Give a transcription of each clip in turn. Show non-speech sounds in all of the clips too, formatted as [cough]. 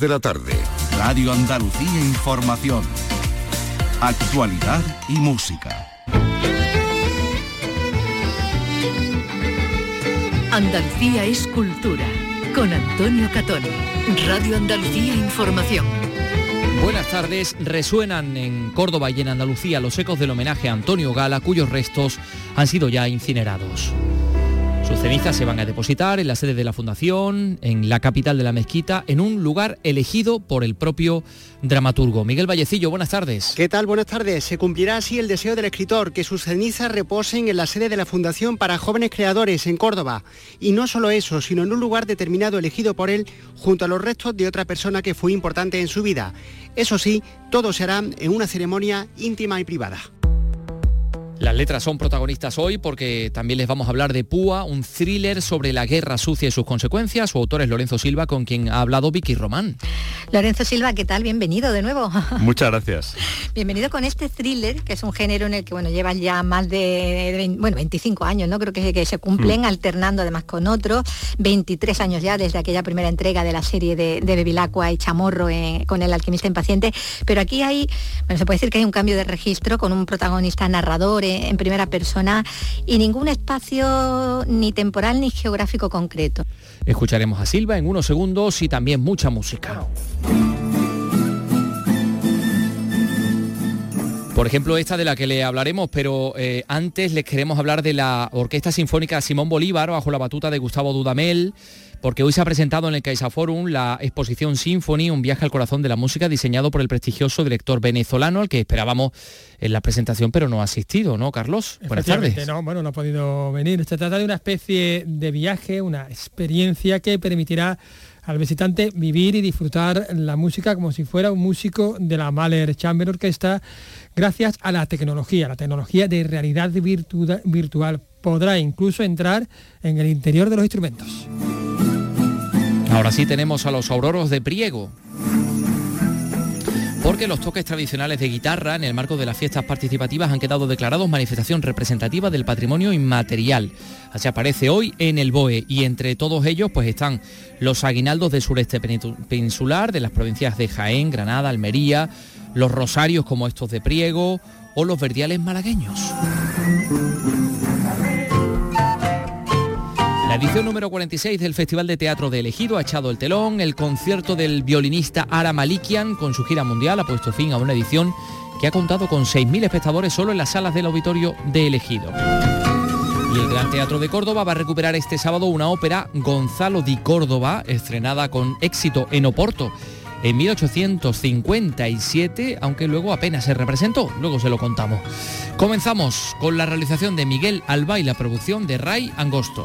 de la tarde. Radio Andalucía Información. Actualidad y música. Andalucía es cultura. Con Antonio Catón. Radio Andalucía Información. Buenas tardes. Resuenan en Córdoba y en Andalucía los ecos del homenaje a Antonio Gala, cuyos restos han sido ya incinerados. Sus cenizas se van a depositar en la sede de la Fundación, en la capital de la mezquita, en un lugar elegido por el propio dramaturgo. Miguel Vallecillo, buenas tardes. ¿Qué tal? Buenas tardes. Se cumplirá así el deseo del escritor, que sus cenizas reposen en la sede de la Fundación para Jóvenes Creadores en Córdoba. Y no solo eso, sino en un lugar determinado elegido por él junto a los restos de otra persona que fue importante en su vida. Eso sí, todo se hará en una ceremonia íntima y privada. Las letras son protagonistas hoy porque también les vamos a hablar de Púa, un thriller sobre la guerra sucia y sus consecuencias. Su autor es Lorenzo Silva, con quien ha hablado Vicky Román. Lorenzo Silva, ¿qué tal? Bienvenido de nuevo. [laughs] Muchas gracias. Bienvenido con este thriller, que es un género en el que bueno, llevas ya más de, bueno, 25 años, ¿no? Creo que, que se cumplen, mm. alternando además con otros. 23 años ya desde aquella primera entrega de la serie de, de Bevilacqua y Chamorro eh, con el alquimista impaciente. Pero aquí hay, bueno, se puede decir que hay un cambio de registro con un protagonista narrador en primera persona y ningún espacio ni temporal ni geográfico concreto. Escucharemos a Silva en unos segundos y también mucha música. Por ejemplo, esta de la que le hablaremos, pero eh, antes les queremos hablar de la Orquesta Sinfónica Simón Bolívar bajo la batuta de Gustavo Dudamel porque hoy se ha presentado en el Caixa Forum la exposición Symphony, un viaje al corazón de la música diseñado por el prestigioso director venezolano al que esperábamos en la presentación, pero no ha asistido, ¿no, Carlos? Buenas tardes. No, bueno, no ha podido venir. Se trata de una especie de viaje, una experiencia que permitirá al visitante vivir y disfrutar la música como si fuera un músico de la Mahler Chamber Orquesta gracias a la tecnología, la tecnología de realidad virtual. Podrá incluso entrar en el interior de los instrumentos. Ahora sí tenemos a los auroros de Priego. Porque los toques tradicionales de guitarra en el marco de las fiestas participativas han quedado declarados manifestación representativa del patrimonio inmaterial. Así aparece hoy en el BOE y entre todos ellos pues están los aguinaldos del sureste peninsular, de las provincias de Jaén, Granada, Almería, los rosarios como estos de Priego o los verdiales malagueños. Edición número 46 del Festival de Teatro de Elegido ha echado el telón. El concierto del violinista Ara Malikian con su gira mundial ha puesto fin a una edición que ha contado con 6.000 espectadores solo en las salas del auditorio de Elegido. Y el Gran Teatro de Córdoba va a recuperar este sábado una ópera Gonzalo di Córdoba, estrenada con éxito en Oporto en 1857, aunque luego apenas se representó, luego se lo contamos. Comenzamos con la realización de Miguel Alba y la producción de Ray Angosto.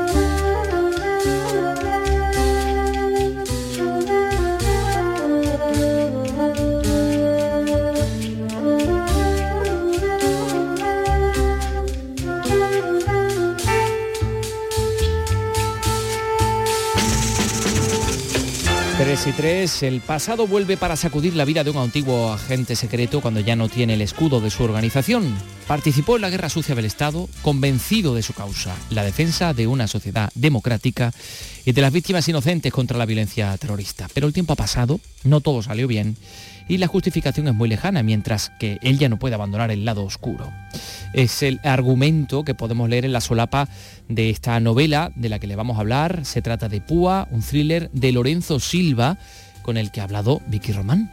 3 y 3, el pasado vuelve para sacudir la vida de un antiguo agente secreto cuando ya no tiene el escudo de su organización. Participó en la guerra sucia del Estado, convencido de su causa, la defensa de una sociedad democrática y de las víctimas inocentes contra la violencia terrorista. Pero el tiempo ha pasado, no todo salió bien y la justificación es muy lejana, mientras que él ya no puede abandonar el lado oscuro. Es el argumento que podemos leer en la solapa de esta novela de la que le vamos a hablar. Se trata de Púa, un thriller de Lorenzo Silva, con el que ha hablado Vicky Román.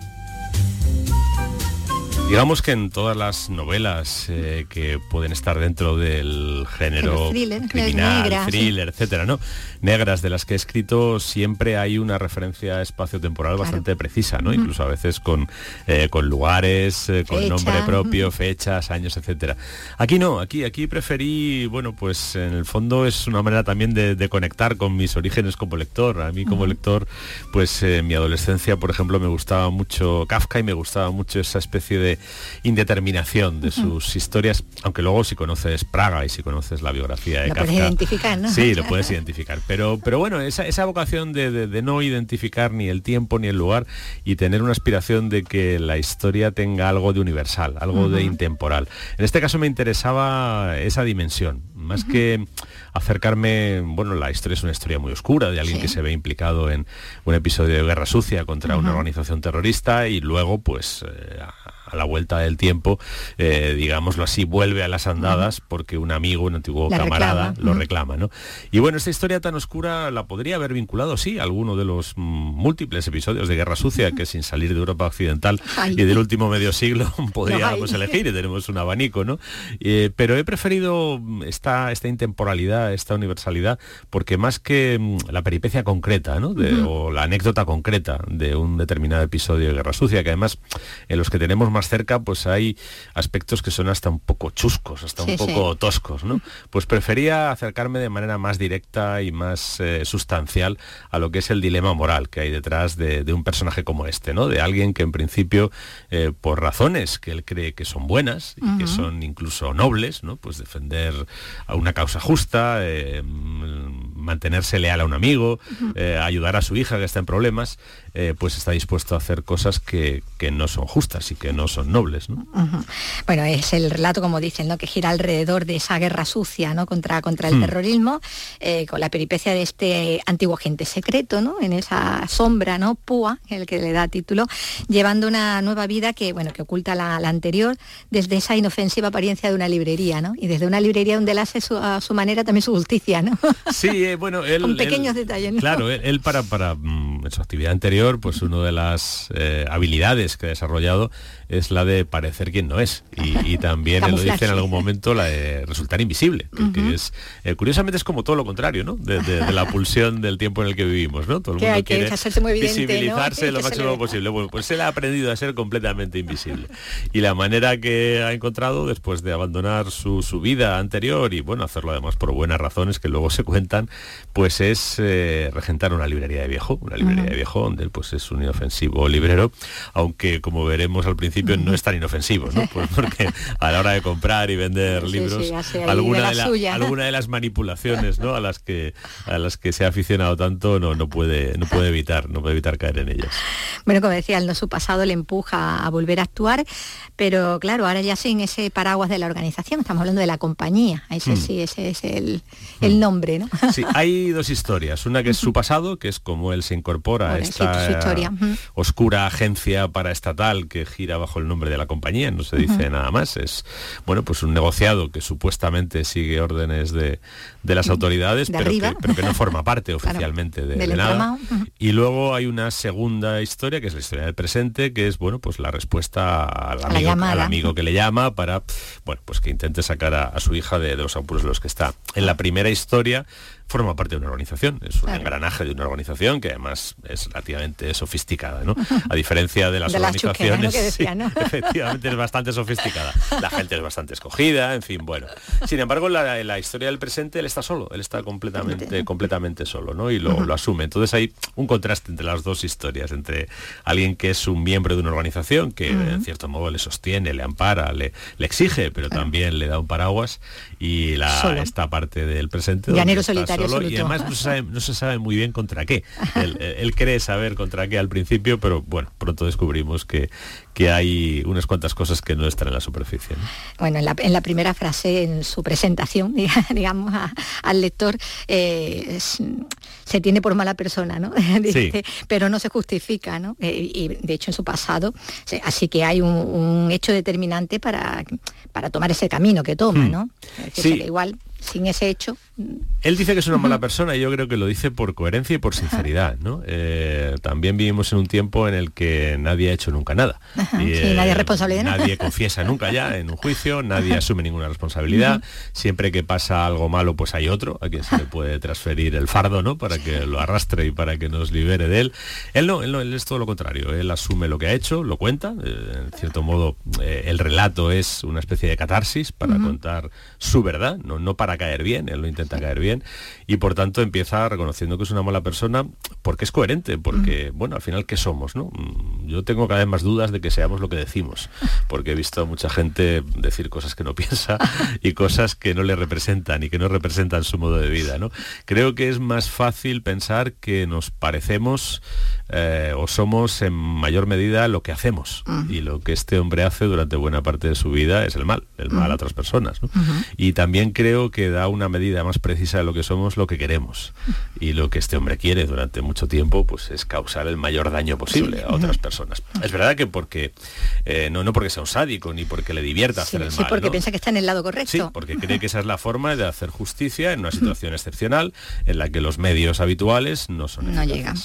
Digamos que en todas las novelas eh, que pueden estar dentro del género criminal, thriller, etcétera, ¿no? Negras de las que he escrito, siempre hay una referencia espacio-temporal bastante precisa, ¿no? Incluso a veces con, eh, con lugares, eh, con nombre propio, fechas, años, etcétera. Aquí no, aquí, aquí preferí, bueno, pues en el fondo es una manera también de, conectar con mis orígenes como lector. A mí como lector, pues en mi adolescencia, por ejemplo, me gustaba mucho Kafka y me gustaba mucho esa especie de de indeterminación de sus historias, aunque luego si conoces Praga y si conoces la biografía de lo Puedes identificar, ¿no? Sí, lo puedes identificar. Pero, pero bueno, esa, esa vocación de, no identificar ni el tiempo ni el lugar y tener una aspiración de que la historia tenga algo de universal, algo de intemporal. En este caso me interesaba esa dimensión, más que acercarme, bueno, la historia es una historia muy oscura de alguien que se ve implicado en un episodio de guerra sucia contra una organización terrorista y luego pues eh, a la vuelta del tiempo, eh, digámoslo así, vuelve a las andadas porque un amigo, un antiguo camarada, lo reclama. ¿no? Y bueno, esta historia tan oscura la podría haber vinculado, sí, a alguno de los múltiples episodios de Guerra Sucia que sin salir de Europa Occidental y del último medio siglo [laughs] podríamos elegir y tenemos un abanico, ¿no? Eh, pero he preferido esta, esta intemporalidad, esta universalidad, porque más que la peripecia concreta, ¿no? O la anécdota concreta de un determinado episodio de Guerra Sucia, que además en los que tenemos más más cerca, pues hay aspectos que son hasta un poco chuscos, hasta un poco toscos, ¿no? Pues prefería acercarme de manera más directa y más eh, sustancial a lo que es el dilema moral que hay detrás de, un personaje como este, ¿no? De alguien que en principio, eh, por razones que él cree que son buenas y que son incluso nobles, ¿no? Pues defender a una causa justa, eh, mantenerse leal a un amigo, ayudar a su hija que está en problemas, pues está dispuesto a hacer cosas que, que no son justas y que no son nobles. ¿no? Bueno, es el relato, como dicen, ¿no? que gira alrededor de esa guerra sucia ¿no? contra, contra el hmm. terrorismo, eh, con la peripecia de este antiguo agente secreto, ¿no? en esa sombra, ¿no? Púa, el que le da título, llevando una nueva vida que, bueno, que oculta la, anterior desde esa inofensiva apariencia de una librería, ¿no? y desde una librería donde él hace a su manera también su justicia. ¿no? Sí, [laughs] bueno, él... con pequeños detalles. Claro, él, para, para mm, en su actividad anterior, pues una de las eh, habilidades que ha desarrollado es la de parecer quien no es. Y, también él lo dice en algún momento la de resultar invisible, porque es eh, curiosamente es como todo lo contrario, ¿no? De, la [laughs] pulsión del tiempo en el que vivimos, ¿no? Todo el mundo quiere visibilizarse lo máximo posible. Bueno, pues él ha aprendido a ser completamente invisible. Y la manera que ha encontrado después de abandonar su, vida anterior y bueno, hacerlo además por buenas razones que luego se cuentan, pues es eh, regentar una librería de viejo, una librería de viejo donde él pues es un inofensivo librero, aunque como veremos al principio no es tan inofensivo, ¿no? Pues porque a la hora de comprar y vender libros, alguna, de alguna de las manipulaciones ¿no? a, las que, a las que se ha aficionado tanto no, no, puede, no puede evitar, no puede evitar caer en ellas. Bueno, como decía, no su pasado le empuja a volver a actuar, pero claro, ahora ya sin ese paraguas de la organización, estamos hablando de la compañía, ese hmm. sí, ese es el, el hmm. nombre, ¿no? Sí, hay dos historias, una que es su pasado, que es como él se incorpora a esta oscura agencia paraestatal que gira bajo el nombre de la compañía, no se dice nada más. Es bueno, pues un negociado que supuestamente sigue órdenes de, las autoridades, pero, que, no forma [laughs] parte oficialmente de, nada. Y luego hay una segunda historia, que es la historia del presente, que es bueno, pues la respuesta al amigo, al amigo que le llama para bueno, pues que intente sacar a, su hija de, de los apuros en los que está. En la primera historia forma parte de una organización, es un engranaje de una organización que además es relativamente sofisticada, ¿no? [laughs] A diferencia de las organizaciones, [laughs] [laughs] efectivamente es bastante sofisticada. La gente es bastante escogida, en fin, bueno. Sin embargo, la, la historia del presente, él está solo, él está completamente, completamente solo, ¿no? Y lo, asume. Entonces hay un contraste entre las dos historias, entre alguien que es un miembro de una organización que en cierto modo le sostiene, le ampara, le, le exige, pero también le da un paraguas, y la, esta parte del presente. Llanero solitario y además no se, sabe, muy bien contra qué. [laughs] Él, cree saber contra qué al principio, pero bueno, pronto descubrimos que, que hay unas cuantas cosas que no están en la superficie. Bueno, en la, primera frase, en su presentación, [laughs] digamos, al lector, eh, se tiene por mala persona, ¿no? [laughs] pero no se justifica, ¿no? Eh, y de hecho en su pasado, así que hay un, hecho determinante para, para tomar ese camino que toma, hmm. ¿no? igual sin ese hecho. Él dice que es una mala persona y yo creo que lo dice por coherencia y por sinceridad. ¿no? Eh, también vivimos en un tiempo en el que nadie ha hecho nunca nada. y, nadie es responsable de Nadie confiesa nunca ya en un juicio, nadie asume ninguna responsabilidad. Siempre que pasa algo malo, pues hay otro a quien se le puede transferir el fardo ¿no? para que lo arrastre y para que nos libere de él. Él no, él no, él es todo lo contrario. Él asume lo que ha hecho, lo cuenta. Eh, en cierto modo, eh, el relato es una especie de catarsis para contar su verdad, no, no para caer bien. Él lo intenta intenta caer bien y por tanto empieza reconociendo que es una mala persona porque es coherente, porque, bueno, al final, ¿qué somos? ¿no? Mm, yo tengo cada vez más dudas de que seamos lo que decimos, porque he visto a mucha gente decir cosas que no [laughs] piensa y cosas que no le representan y que no representan su modo de vida. ¿no? Creo que es más fácil pensar que nos parecemos eh, o somos en mayor medida lo que hacemos. Y lo que este hombre hace durante buena parte de su vida es el mal, el mal a otras personas. Y también creo que da una medida más precisa de lo que somos, lo que queremos. [laughs] Y lo que este hombre quiere durante mucho tiempo pues es causar el mayor daño posible a otras personas. Es verdad que porque, eh, no, no porque sea un sádico, ni porque le divierta hacer el mal. Sí, porque piensa que está en el lado correcto. Sí, porque cree que esa es la forma de hacer justicia en una situación excepcional en la que los medios habituales no son No llegan.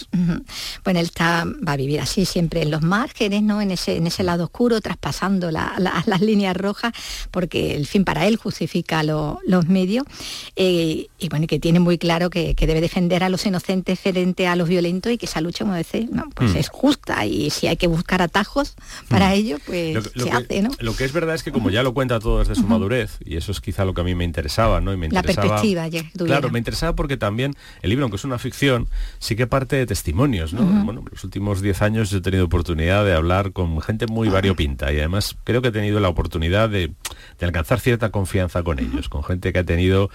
Bueno, él está, va a vivir así siempre en los márgenes, ¿no? En ese, en ese lado oscuro, traspasando [laughs] las líneas rojas, porque el fin para él justifica los medios. Eh, y bueno, que tiene muy claro que, debe defender a los inocentes frente a los violentos y que esa lucha, como decir, no, pues mm. es justa y si hay que buscar atajos para mm. ello, pues se hace, ¿no? Lo que es verdad es que como ya lo cuenta todo desde su madurez, y eso es quizá lo que a mí me interesaba, ¿no? Y me interesaba, La perspectiva, ya, Claro, me interesaba porque también el libro, aunque es una ficción, sí que parte de testimonios, ¿no? Bueno, los últimos 10 años he tenido oportunidad de hablar con gente muy variopinta y además creo que he tenido la oportunidad de, alcanzar cierta confianza con ellos, con gente que ha tenido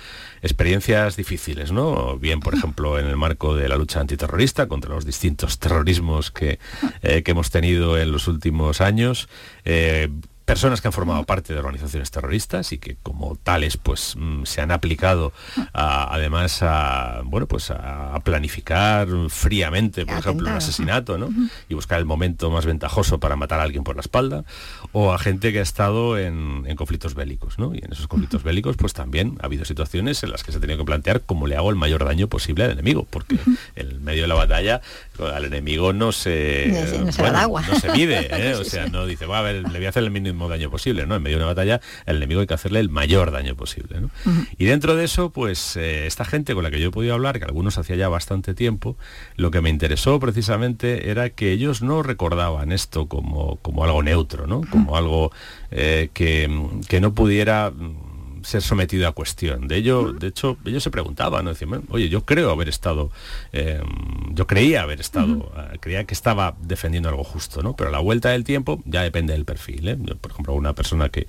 experiencias difíciles, ¿no? Bien, por [laughs] ejemplo, en el marco de la lucha antiterrorista contra los distintos terrorismos que, eh, que hemos tenido en los últimos años. Eh, personas que han formado parte de organizaciones terroristas y que como tales pues mm, se han aplicado además a bueno pues a planificar fríamente por ejemplo un asesinato ¿no? y buscar el momento más ventajoso para matar a alguien por la espalda o a gente que ha estado en, conflictos bélicos ¿no? y en esos conflictos bélicos pues también ha habido situaciones en las que se ha tenido que plantear cómo le hago el mayor daño posible al enemigo porque en medio de la batalla al enemigo no se no, se, agua. no se mide [laughs] ¿eh? o sea no dice va a ver le voy a hacer el mínimo daño posible, ¿no? En medio de una batalla, el enemigo hay que hacerle el mayor daño posible, Y dentro de eso, pues eh, esta gente con la que yo he podido hablar, que algunos hacía ya bastante tiempo, lo que me interesó precisamente era que ellos no recordaban esto como, como algo neutro, ¿no? Como algo eh, que, que no pudiera ser sometido a cuestión. De ello, de hecho, ellos se preguntaban, ¿no? Decían, oye, yo creo haber estado, eh, yo creía haber estado, eh, creía que estaba defendiendo algo justo, ¿no? Pero a la vuelta del tiempo ya depende del perfil. ¿eh? por ejemplo, una persona que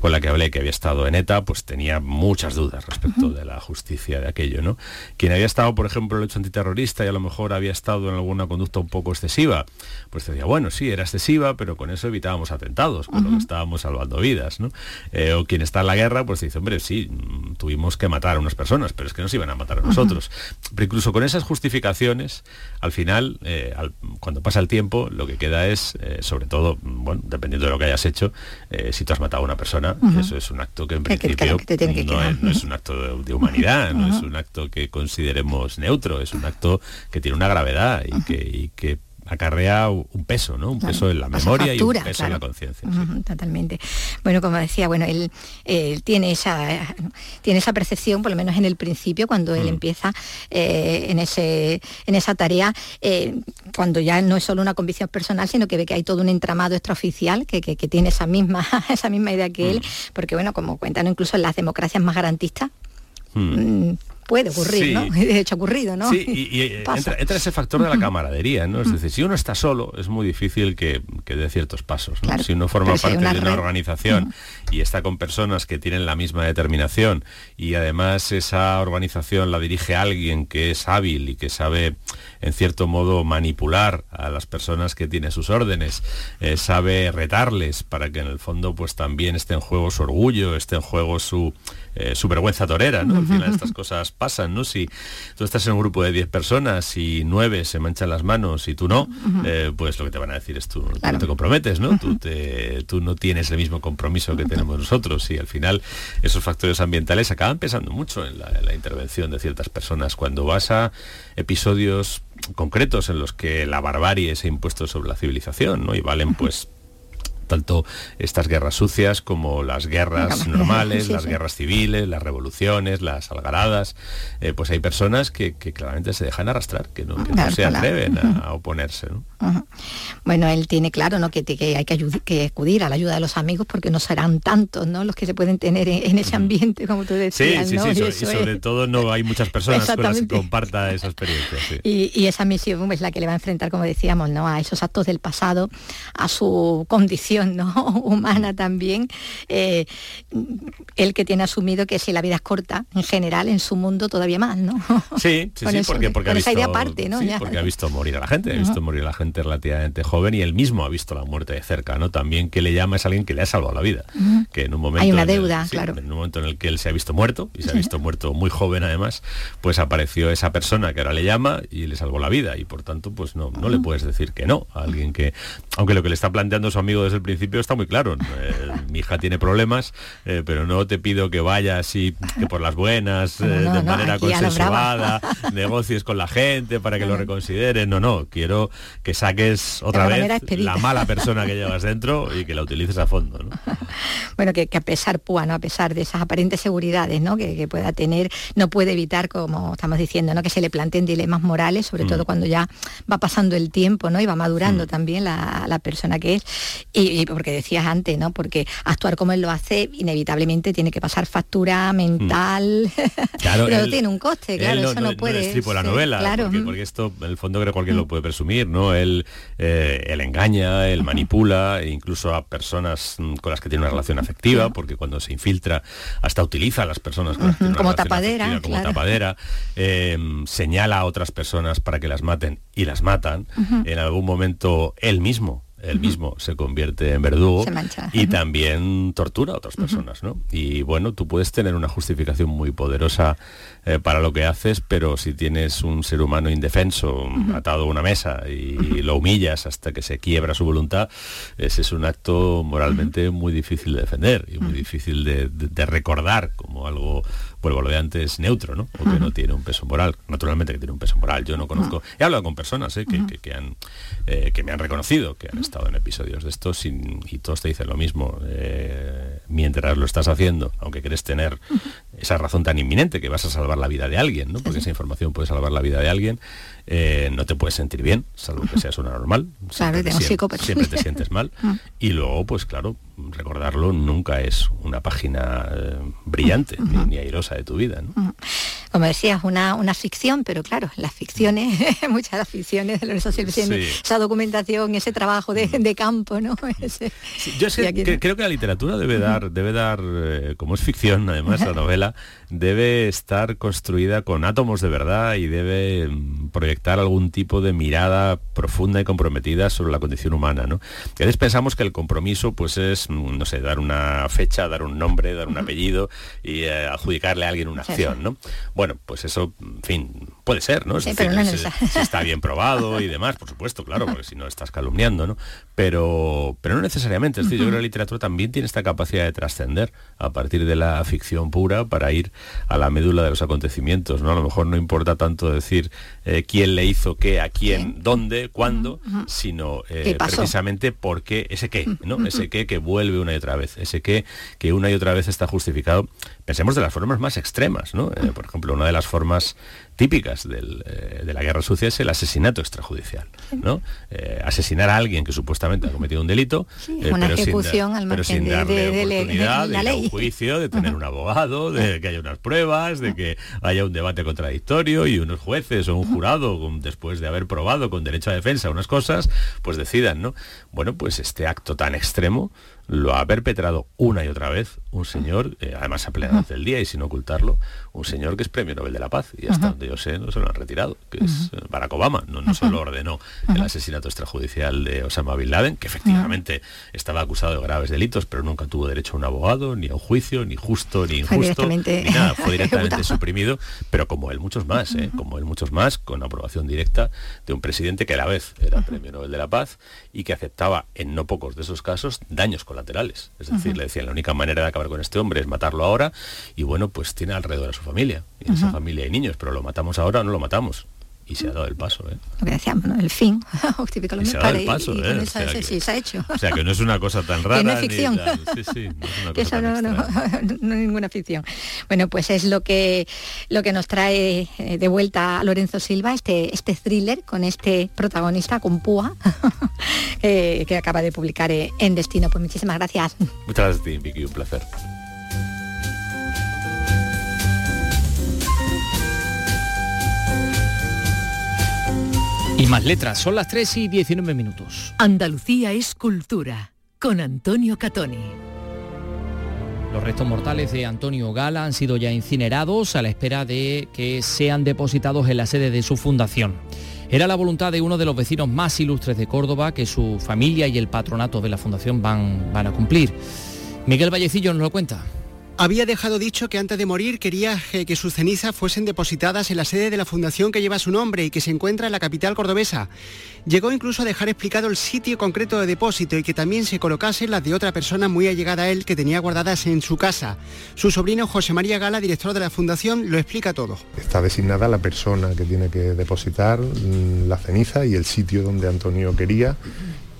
con la que hablé que había estado en ETA, pues tenía muchas dudas respecto de la justicia de aquello, ¿no? Quien había estado, por ejemplo, en el hecho antiterrorista y a lo mejor había estado en alguna conducta un poco excesiva, pues decía, bueno, sí, era excesiva, pero con eso evitábamos atentados, con lo que estábamos salvando vidas, ¿no? o quien está en la guerra, pues dice, hombre, sí, tuvimos que matar a unas personas, pero es que nos iban a matar a nosotros. Pero incluso con esas justificaciones, al final, eh, cuando pasa el tiempo, lo que queda es, eh, sobre todo, bueno, dependiendo de lo que hayas hecho, eh, si tú has matado a una persona, eso es un acto que en principio no, es, un acto de, humanidad, no es un acto que consideremos neutro, es un acto que tiene una gravedad y que, y que acarrea un peso, ¿no? Un peso en la memoria y un peso en la conciencia. totalmente. Bueno, como decía, bueno, él, tiene esa tiene esa percepción, por lo menos en el principio, cuando él mm. empieza eh, en ese en esa tarea, eh, cuando ya no es solo una convicción personal, sino que ve que hay todo un entramado extraoficial que, que, tiene esa misma [laughs] esa misma idea que él, mm. porque bueno, como cuentan incluso en las democracias más garantistas. Puede ocurrir, ¿no? [laughs] De hecho ha ocurrido, ¿no? Sí, [laughs] y, entra, ese factor de la camaradería, ¿no? Es decir, si uno está solo, es muy difícil que, dé ciertos pasos. si uno forma parte de una organización y está con personas que tienen la misma determinación y además esa organización la dirige alguien que es hábil y que sabe en cierto modo manipular a las personas que tiene sus órdenes, eh, sabe retarles para que en el fondo pues también esté en juego su orgullo, esté en juego su, eh, su vergüenza torera, ¿no? Al final estas cosas pasan, ¿no? Si tú estás en un grupo de 10 personas y 9 se manchan las manos y tú no, eh, pues lo que te van a decir es tú, no te comprometes, ¿no? tú, te, tú no tienes el mismo compromiso que tenemos nosotros y al final esos factores ambientales acaban pesando mucho en la intervención de ciertas personas. Cuando vas a episodios concretos en los que la barbarie se ha impuesto sobre la civilización, ¿no? Y valen pues tanto estas guerras sucias como las guerras normales, [laughs] las guerras civiles, las revoluciones, las algaradas, eh, pues hay personas que, claramente se dejan arrastrar, que no, se atreven a, oponerse. Bueno, él tiene claro ¿no? que, hay que, acudir a la ayuda de los amigos porque no serán tantos ¿no? los que se pueden tener en, ese ambiente, como tú decías. Sí, sí, sí, y, sobre todo no hay muchas personas con las que comparta esa experiencia. Y, esa misión es la que le va a enfrentar, como decíamos, ¿no? a esos actos del pasado, a su condición ¿no? [laughs] humana también. Eh, el que tiene asumido que si la vida es corta, en general, en su mundo todavía más, ¿no? [laughs] Sí, sí, sí, porque, porque ha visto, esa idea aparte, ¿no? porque ha visto morir a la gente, ha visto morir a la gente relativamente joven y él mismo ha visto la muerte de cerca, ¿no? También que le llama es alguien que le ha salvado la vida, que en un momento... Hay una deuda, claro. En un momento en el que él se ha visto muerto, y se ha visto muerto muy joven además, pues apareció esa persona que ahora le llama y le salvó la vida, y por tanto, pues no, no le puedes decir que no a alguien que, aunque lo que le está planteando su amigo desde el principio está muy claro, eh, [laughs] mi hija tiene problemas, eh, pero no te pido que vayas y que por las buenas, eh, de manera consensuada, [laughs] negocies con la gente para que lo reconsideren, no, no, quiero que saques otra vez la mala persona que [laughs] llevas dentro y que la utilices a fondo. bueno, que, a pesar, Púa, ¿no? a pesar de esas aparentes seguridades ¿no? que, pueda tener, no puede evitar, como estamos diciendo, ¿no? que se le planteen dilemas morales, sobre todo mm. cuando ya va pasando el tiempo ¿no? y va madurando mm. también la, persona que es. Y, porque decías antes, ¿no? porque actuar como él lo hace, inevitablemente tiene que pasar factura mental, mm. [laughs] claro, pero tiene un coste, claro, eso no, puede. No la novela, claro. porque, esto, en el fondo creo que cualquier lo puede presumir, ¿no? Él, eh, él engaña, él manipula, e incluso a personas con las que tiene una relación afectiva, porque cuando se infiltra hasta utiliza a las personas como tapadera, como tapadera, em, señala a otras personas para que las maten y las matan. En algún momento él mismo él mismo se convierte en verdugo y también tortura a otras personas, ¿no? Y bueno, tú puedes tener una justificación muy poderosa eh, para lo que haces, pero si tienes un ser humano indefenso atado a una mesa y lo humillas hasta que se quiebra su voluntad, ese es un acto moralmente muy difícil de defender y muy difícil de recordar como algo vuelvo lo de antes, neutro, ¿no? O que no tiene un peso moral. Naturalmente que tiene un peso moral. Yo no conozco, he hablado con personas ¿eh? que, han, eh, que me han reconocido, que han estado en episodios de estos y, todos te dicen lo mismo. Eh, mientras lo estás haciendo, aunque quieres tener esa razón tan inminente que vas a salvar la vida de alguien, ¿no? Porque esa información puede salvar la vida de alguien, no te puedes sentir bien, salvo que seas una normal. [laughs] Claro, siempre, siempre te sientes mal. [laughs] Y luego, pues claro, recordarlo nunca es una página eh, brillante ni, airosa de tu vida. Como decías, una, una ficción, pero claro, las ficciones, [laughs] muchas de las ficciones de Lorenzo esa documentación, ese trabajo de, campo, ¿no? [laughs] yo creo que la literatura debe dar, debe dar, eh, como es ficción, además la [laughs] novela, debe estar construida con átomos de verdad y debe mm, proyectar algún tipo de mirada profunda y comprometida sobre la condición humana. ¿no? A veces pensamos que el compromiso pues es, mm, no sé, dar una fecha, dar un nombre, dar un apellido y eh, adjudicarle a alguien una acción. ¿no? Bueno, pues eso, en fin, puede ser, ¿no? está bien probado y demás, por supuesto, claro, porque si no estás calumniando, ¿no? Pero, pero no necesariamente. Es decir, yo creo que la literatura también tiene esta capacidad de trascender a partir de la ficción pura para ir a la médula de los acontecimientos, ¿no? A lo mejor no importa tanto decir eh, quién le hizo qué, a quién, dónde, cuándo, sino eh, precisamente por qué, ese qué, ¿no? Ese qué que vuelve una y otra vez, ese qué que una y otra vez está justificado. Pensemos de las formas más extremas, ¿no? Eh, por ejemplo, una de las formas típicas de la guerra sucia es el asesinato extrajudicial. ¿No? Eh, asesinar a alguien que supuestamente ha cometido un delito, eh, una ejecución al pero sin darle oportunidad de, ir a un juicio, de tener un abogado, de que haya unas pruebas, de que haya un debate contradictorio y unos jueces o un jurado, después de haber probado con derecho a defensa unas cosas, pues decidan, ¿no? Bueno, pues este acto tan extremo lo ha perpetrado una y otra vez un señor, eh, además a plena del día y sin ocultarlo, un señor que es premio Nobel de la Paz y hasta donde yo sé no se lo han retirado, que es eh, Barack Obama, no, no se lo ordenó. El asesinato extrajudicial de Osama Bin Laden, que efectivamente estaba acusado de graves delitos, pero nunca tuvo derecho a un abogado, ni a un juicio, ni justo, ni injusto, ni nada, fue [laughs] directamente suprimido, pero como él muchos más, ¿eh? como él muchos más, con aprobación directa de un presidente que a la vez era premio Nobel de la Paz y que aceptaba en no pocos de esos casos daños con laterales. Es decir, le decían, la única manera de acabar con este hombre es matarlo ahora y bueno, pues tiene alrededor a su familia. Y en esa familia hay niños, pero lo matamos ahora o no lo matamos. Y se ha dado el paso, ¿eh? Lo que decíamos, ¿no? El fin. [laughs] y se ha dado el paso, ¿eh? o sea que, sí, se ha hecho. O sea, que no es una cosa tan rara. [laughs] que no es ficción. Sí, sí, no es una [laughs] no, no, no, ninguna ficción. Bueno, pues es lo que, lo que nos trae eh, de vuelta a Lorenzo Silva, este, este thriller con este protagonista, con Púa, que acaba de publicar eh, en Destino. Pues muchísimas gracias. Muchas gracias a ti, Vicky, un placer. Y más letras, son las 3 y 19 minutos. Andalucía es cultura, con Antonio Catoni. Los restos mortales de Antonio Gala han sido ya incinerados a la espera de que sean depositados en la sede de su fundación. Era la voluntad de uno de los vecinos más ilustres de Córdoba que su familia y el patronato de la fundación van, van a cumplir. Miguel Vallecillo nos lo cuenta. Había dejado dicho que antes de morir quería que sus cenizas fuesen depositadas en la sede de la fundación que lleva su nombre y que se encuentra en la capital cordobesa. Llegó incluso a dejar explicado el sitio concreto de depósito y que también se colocasen las de otra persona muy allegada a él que tenía guardadas en su casa. Su sobrino José María Gala, director de la fundación, lo explica todo. Está designada la persona que tiene que depositar mm, la ceniza y el sitio donde Antonio quería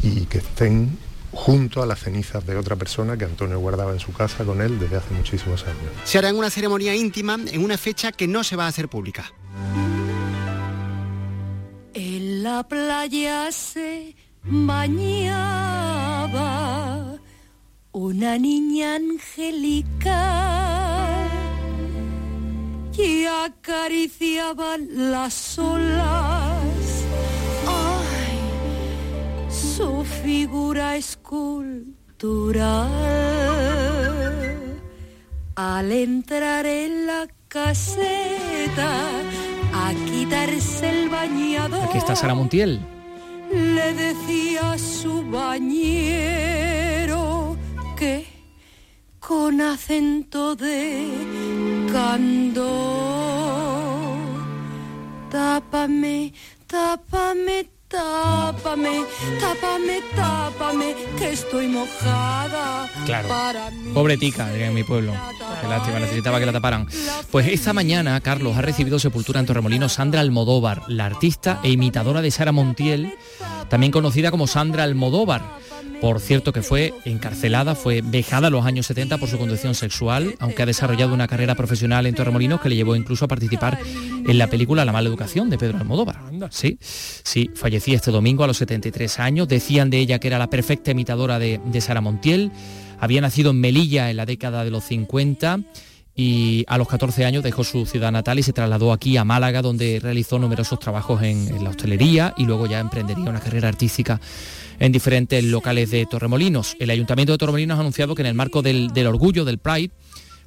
y que estén junto a las cenizas de otra persona que Antonio guardaba en su casa con él desde hace muchísimos años. Se hará en una ceremonia íntima en una fecha que no se va a hacer pública. En la playa se bañaba una niña angelical y acariciaba las olas su figura escultural. Al entrar en la caseta a quitarse el bañador. Aquí está Sara Montiel. Le decía a su bañero que con acento de candor, tápame, tápame, Tápame, tápame, tápame, que estoy mojada. Claro. Pobre tica, en mi pueblo. Qué lástima, necesitaba que la taparan. Pues esta mañana, Carlos, ha recibido sepultura en Torremolinos Sandra Almodóvar, la artista e imitadora de Sara Montiel, también conocida como Sandra Almodóvar por cierto que fue encarcelada, fue vejada en los años 70 por su condición sexual, aunque ha desarrollado una carrera profesional en Torremolinos que le llevó incluso a participar en la película La mala educación de Pedro Almodóvar. Sí, sí, fallecía este domingo a los 73 años. Decían de ella que era la perfecta imitadora de, de Sara Montiel. Había nacido en Melilla en la década de los 50 y a los 14 años dejó su ciudad natal y se trasladó aquí a Málaga, donde realizó numerosos trabajos en, la hostelería y luego ya emprendería una carrera artística en diferentes locales de Torremolinos. El Ayuntamiento de Torremolinos ha anunciado que en el marco del, del orgullo, del Pride,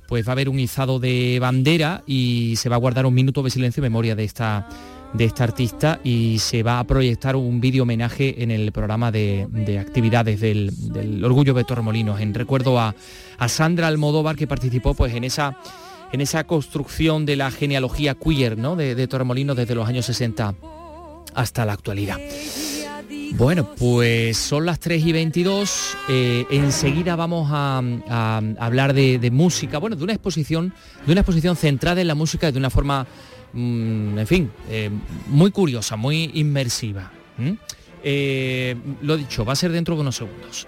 pues va a haber un izado de bandera y se va a guardar un minuto de silencio en memoria de esta de esta artista y se va a proyectar un vídeo homenaje en el programa de, actividades del, Orgullo de Torremolinos, en recuerdo a, Sandra Almodóvar que participó pues en esa, en esa construcción de la genealogía queer ¿no? de, Torremolinos desde los años 60 hasta la actualidad. Bueno, pues son las 3 y 22. Eh, enseguida vamos a, hablar de, de, música, bueno, de una exposición, de una exposición centrada en la música de una forma Mm, en fin, eh, muy curiosa, muy inmersiva. Eh, lo dicho, va a ser dentro de unos segundos.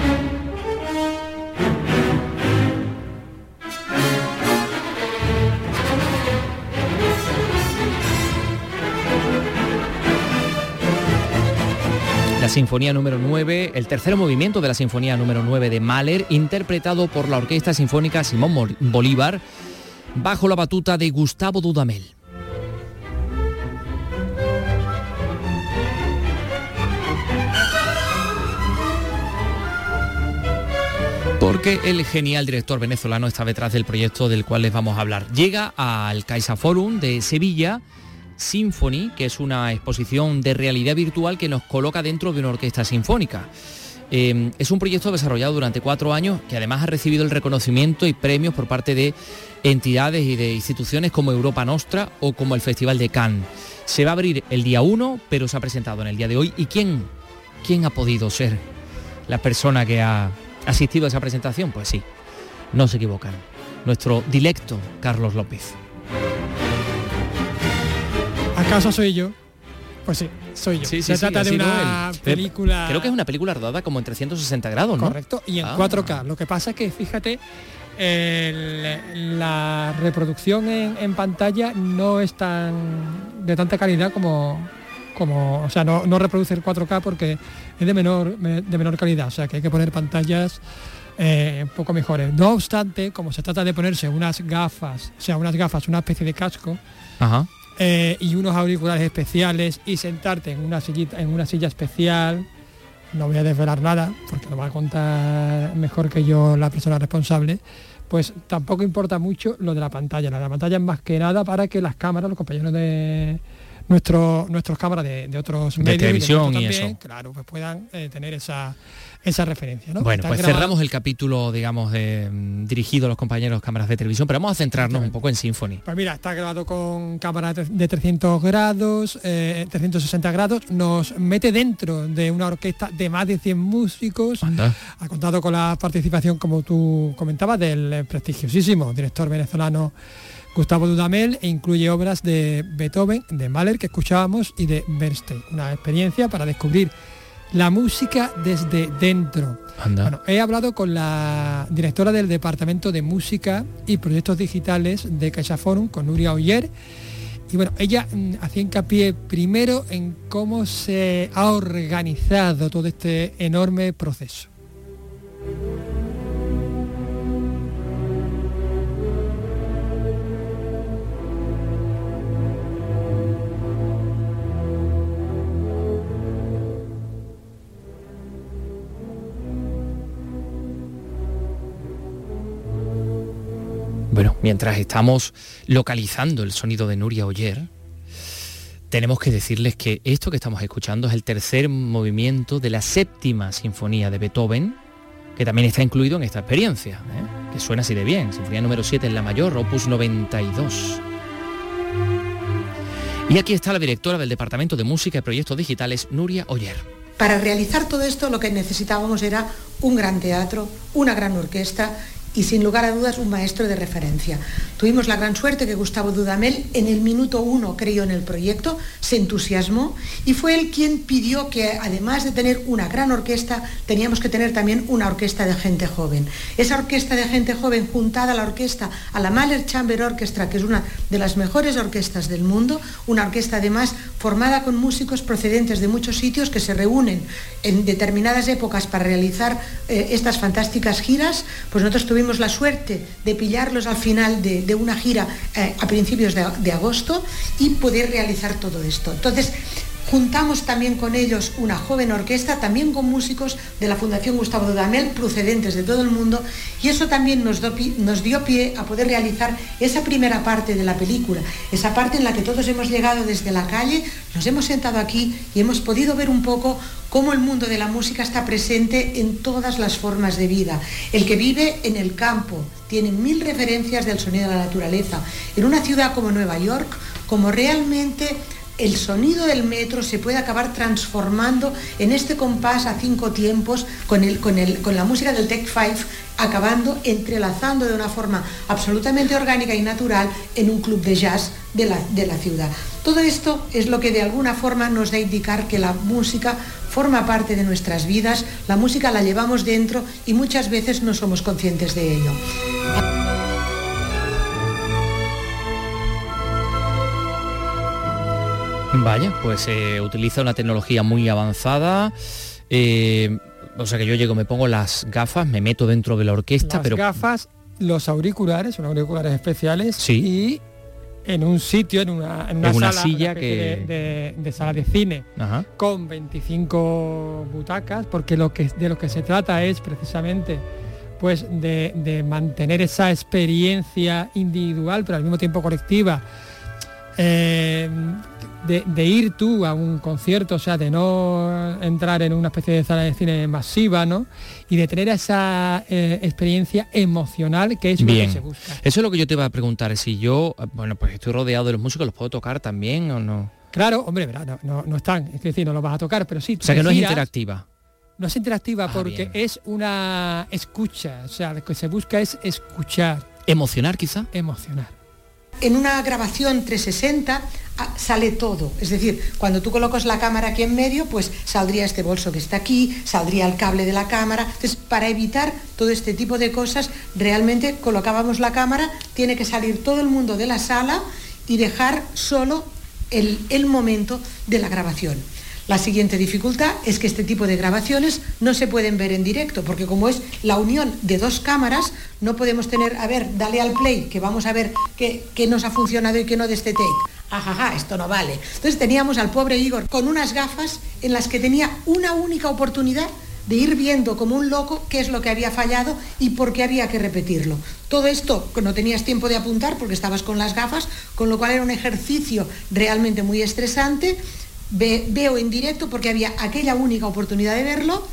Sinfonía número 9, el tercer movimiento de la Sinfonía número 9 de Mahler, interpretado por la Orquesta Sinfónica Simón Bolívar, bajo la batuta de Gustavo Dudamel. porque el genial director venezolano está detrás del proyecto del cual les vamos a hablar. Llega al Caixa Forum de Sevilla Symphony, que es una exposición de realidad virtual que nos coloca dentro de una orquesta sinfónica. Eh, es un proyecto desarrollado durante cuatro años que además ha recibido el reconocimiento y premios por parte de entidades y de instituciones como Europa Nostra o como el Festival de Cannes. Se va a abrir el día 1, pero se ha presentado en el día de hoy. ¿Y quién, quién ha podido ser la persona que ha asistido a esa presentación? Pues sí, no se equivocan. Nuestro directo Carlos López. ¿Acaso soy yo? Pues sí, soy yo. se trata de una película... Creo que es una película rodada como en 360 grados, ¿no? Correcto, y en 4K. Ah. Lo que pasa es que, fíjate, la reproducción en, pantalla no es tan de tanta calidad como, como o sea, no, no reproduce el 4K porque es de menor, de menor calidad, o sea que hay que poner pantallas eh, un poco mejores. No obstante, como se trata de ponerse unas gafas, o sea, unas gafas, una especie de casco, eh, y unos auriculares especiales y sentarte en una en una silla especial, no voy a desvelar nada, porque lo va a contar mejor que yo la persona responsable, pues tampoco importa mucho lo de la pantalla. La, pantalla es más que nada para que las cámaras, los compañeros de nuestro, nuestros cámaras de, otros medios televisión y, eso. claro, pues puedan eh, tener esa esa referencia. ¿no? Bueno, pues cerramos el capítulo, digamos, mm, dirigido a los compañeros cámaras de televisión, pero vamos a centrarnos un poco en Symphony. Pues mira, está grabado con cámaras de 300 grados, 360 eh, grados, nos mete dentro de una orquesta de más de 100 músicos. Ha contado con la participación, como tú comentabas, del prestigiosísimo director venezolano Gustavo Dudamel e incluye obras de Beethoven, de Mahler que escuchábamos y de Bernstein. Una experiencia para descubrir la música desde dentro. he hablado con la directora del Departamento de Música y Proyectos Digitales de CaixaForum, con Nuria Oyer, y bueno, ella mm, hacía hincapié primero en cómo se ha organizado todo este enorme proceso. Mientras estamos localizando el sonido de Nuria Oyer, tenemos que decirles que esto que estamos escuchando es el tercer movimiento de la séptima sinfonía de Beethoven, que también está incluido en esta experiencia, ¿eh? que suena así de bien, sinfonía número 7 en la mayor, opus 92. Y aquí está la directora del Departamento de Música y Proyectos Digitales, Nuria Oyer. Para realizar todo esto lo que necesitábamos era un gran teatro, una gran orquesta y sin lugar a dudas un maestro de referencia. Tuvimos la gran suerte que Gustavo Dudamel en el minuto uno creyó en el proyecto, se entusiasmó y fue él quien pidió que además de tener una gran orquesta, teníamos que tener también una orquesta de gente joven. Esa orquesta de gente joven juntada a la orquesta, a la Mahler Chamber Orchestra, que es una de las mejores orquestas del mundo, una orquesta además formada con músicos procedentes de muchos sitios que se reúnen en determinadas épocas para realizar eh, estas fantásticas giras, pues nosotros tuvimos la suerte de pillarlos al final de, una gira eh, a principios de, de, agosto y poder realizar todo esto. Entonces, Juntamos también con ellos una joven orquesta, también con músicos de la Fundación Gustavo Dudamel, procedentes de todo el mundo, y eso también nos, nos, dio pie a poder realizar esa primera parte de la película, esa parte en la que todos hemos llegado desde la calle, nos hemos sentado aquí y hemos podido ver un poco cómo el mundo de la música está presente en todas las formas de vida. El que vive en el campo tiene mil referencias del sonido de la naturaleza. En una ciudad como Nueva York, como realmente el sonido del metro se puede acabar transformando en este compás a cinco tiempos con, con, la música del Tech Five, acabando entrelazando de una forma absolutamente orgánica y natural en un club de jazz de la, de la ciudad. Todo esto es lo que de alguna forma nos da a indicar que la música forma parte de nuestras vidas, la música la llevamos dentro y muchas veces no somos conscientes de ello. Vaya, pues eh, utiliza una tecnología muy avanzada. Eh, o sea que yo llego, me pongo las gafas, me meto dentro de la orquesta, las pero... gafas, los auriculares, son auriculares especiales sí. y en un sitio, en una, en una, silla que... de, sala de cine, con 25 butacas, porque lo que, de lo que se trata es precisamente pues de mantener esa experiencia individual, pero al mismo tiempo colectiva eh, de, ir tú a un concierto, o sea, de no entrar en una especie de sala de cine masiva, ¿no? Y de tener esa eh, experiencia emocional que es lo que se busca. Eso es lo que yo te iba a preguntar, si yo, bueno, pues estoy rodeado de los músicos, ¿los puedo tocar también o no? Claro, hombre, no, no, están, es decir, no los vas a tocar, pero sí. O sea, que no es interactiva. No es interactiva ah, porque es una escucha, o sea, lo que se busca es escuchar. ¿Emocionar quizá? Emocionar en una grabación 360 ah, sale todo. Es decir, cuando tú colocas la cámara aquí en medio, pues saldría este bolso que está aquí, saldría el cable de la cámara. Entonces, para evitar todo este tipo de cosas, realmente colocábamos la cámara, tiene que salir todo el mundo de la sala y dejar solo el, el momento de la grabación. La siguiente dificultad es que este tipo de grabaciones no se pueden ver en directo, porque como es la unión de dos cámaras, no podemos tener, a ver, dale al play, que vamos a ver qué, nos ha funcionado y qué no de este take. Ajaja, esto no vale. Entonces teníamos al pobre Igor con unas gafas en las que tenía una única oportunidad de ir viendo como un loco qué es lo que había fallado y por qué había que repetirlo. Todo esto no tenías tiempo de apuntar porque estabas con las gafas, con lo cual era un ejercicio realmente muy estresante veo en directo porque había aquella única oportunidad de verlo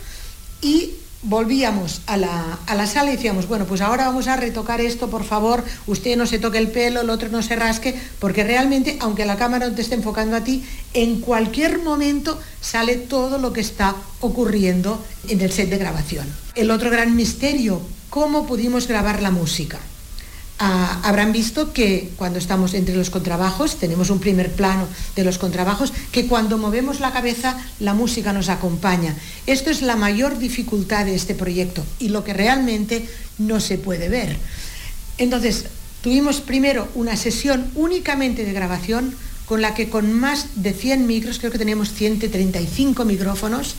y volvíamos a la, a la, sala y decíamos, bueno, pues ahora vamos a retocar esto, por favor, usted no se toque el pelo, el otro no se rasque, porque realmente, aunque la cámara no te esté enfocando a ti, en cualquier momento sale todo lo que está ocurriendo en el set de grabación. El otro gran misterio, ¿cómo pudimos grabar la música? Ah, habrán visto que cuando estamos entre los contrabajos, tenemos un primer plano de los contrabajos, que cuando movemos la cabeza la música nos acompaña. Esto es la mayor dificultad de este proyecto y lo que realmente no se puede ver. Entonces, tuvimos primero una sesión únicamente de grabación con la que con más de 100 micros, creo que teníamos 135 micrófonos,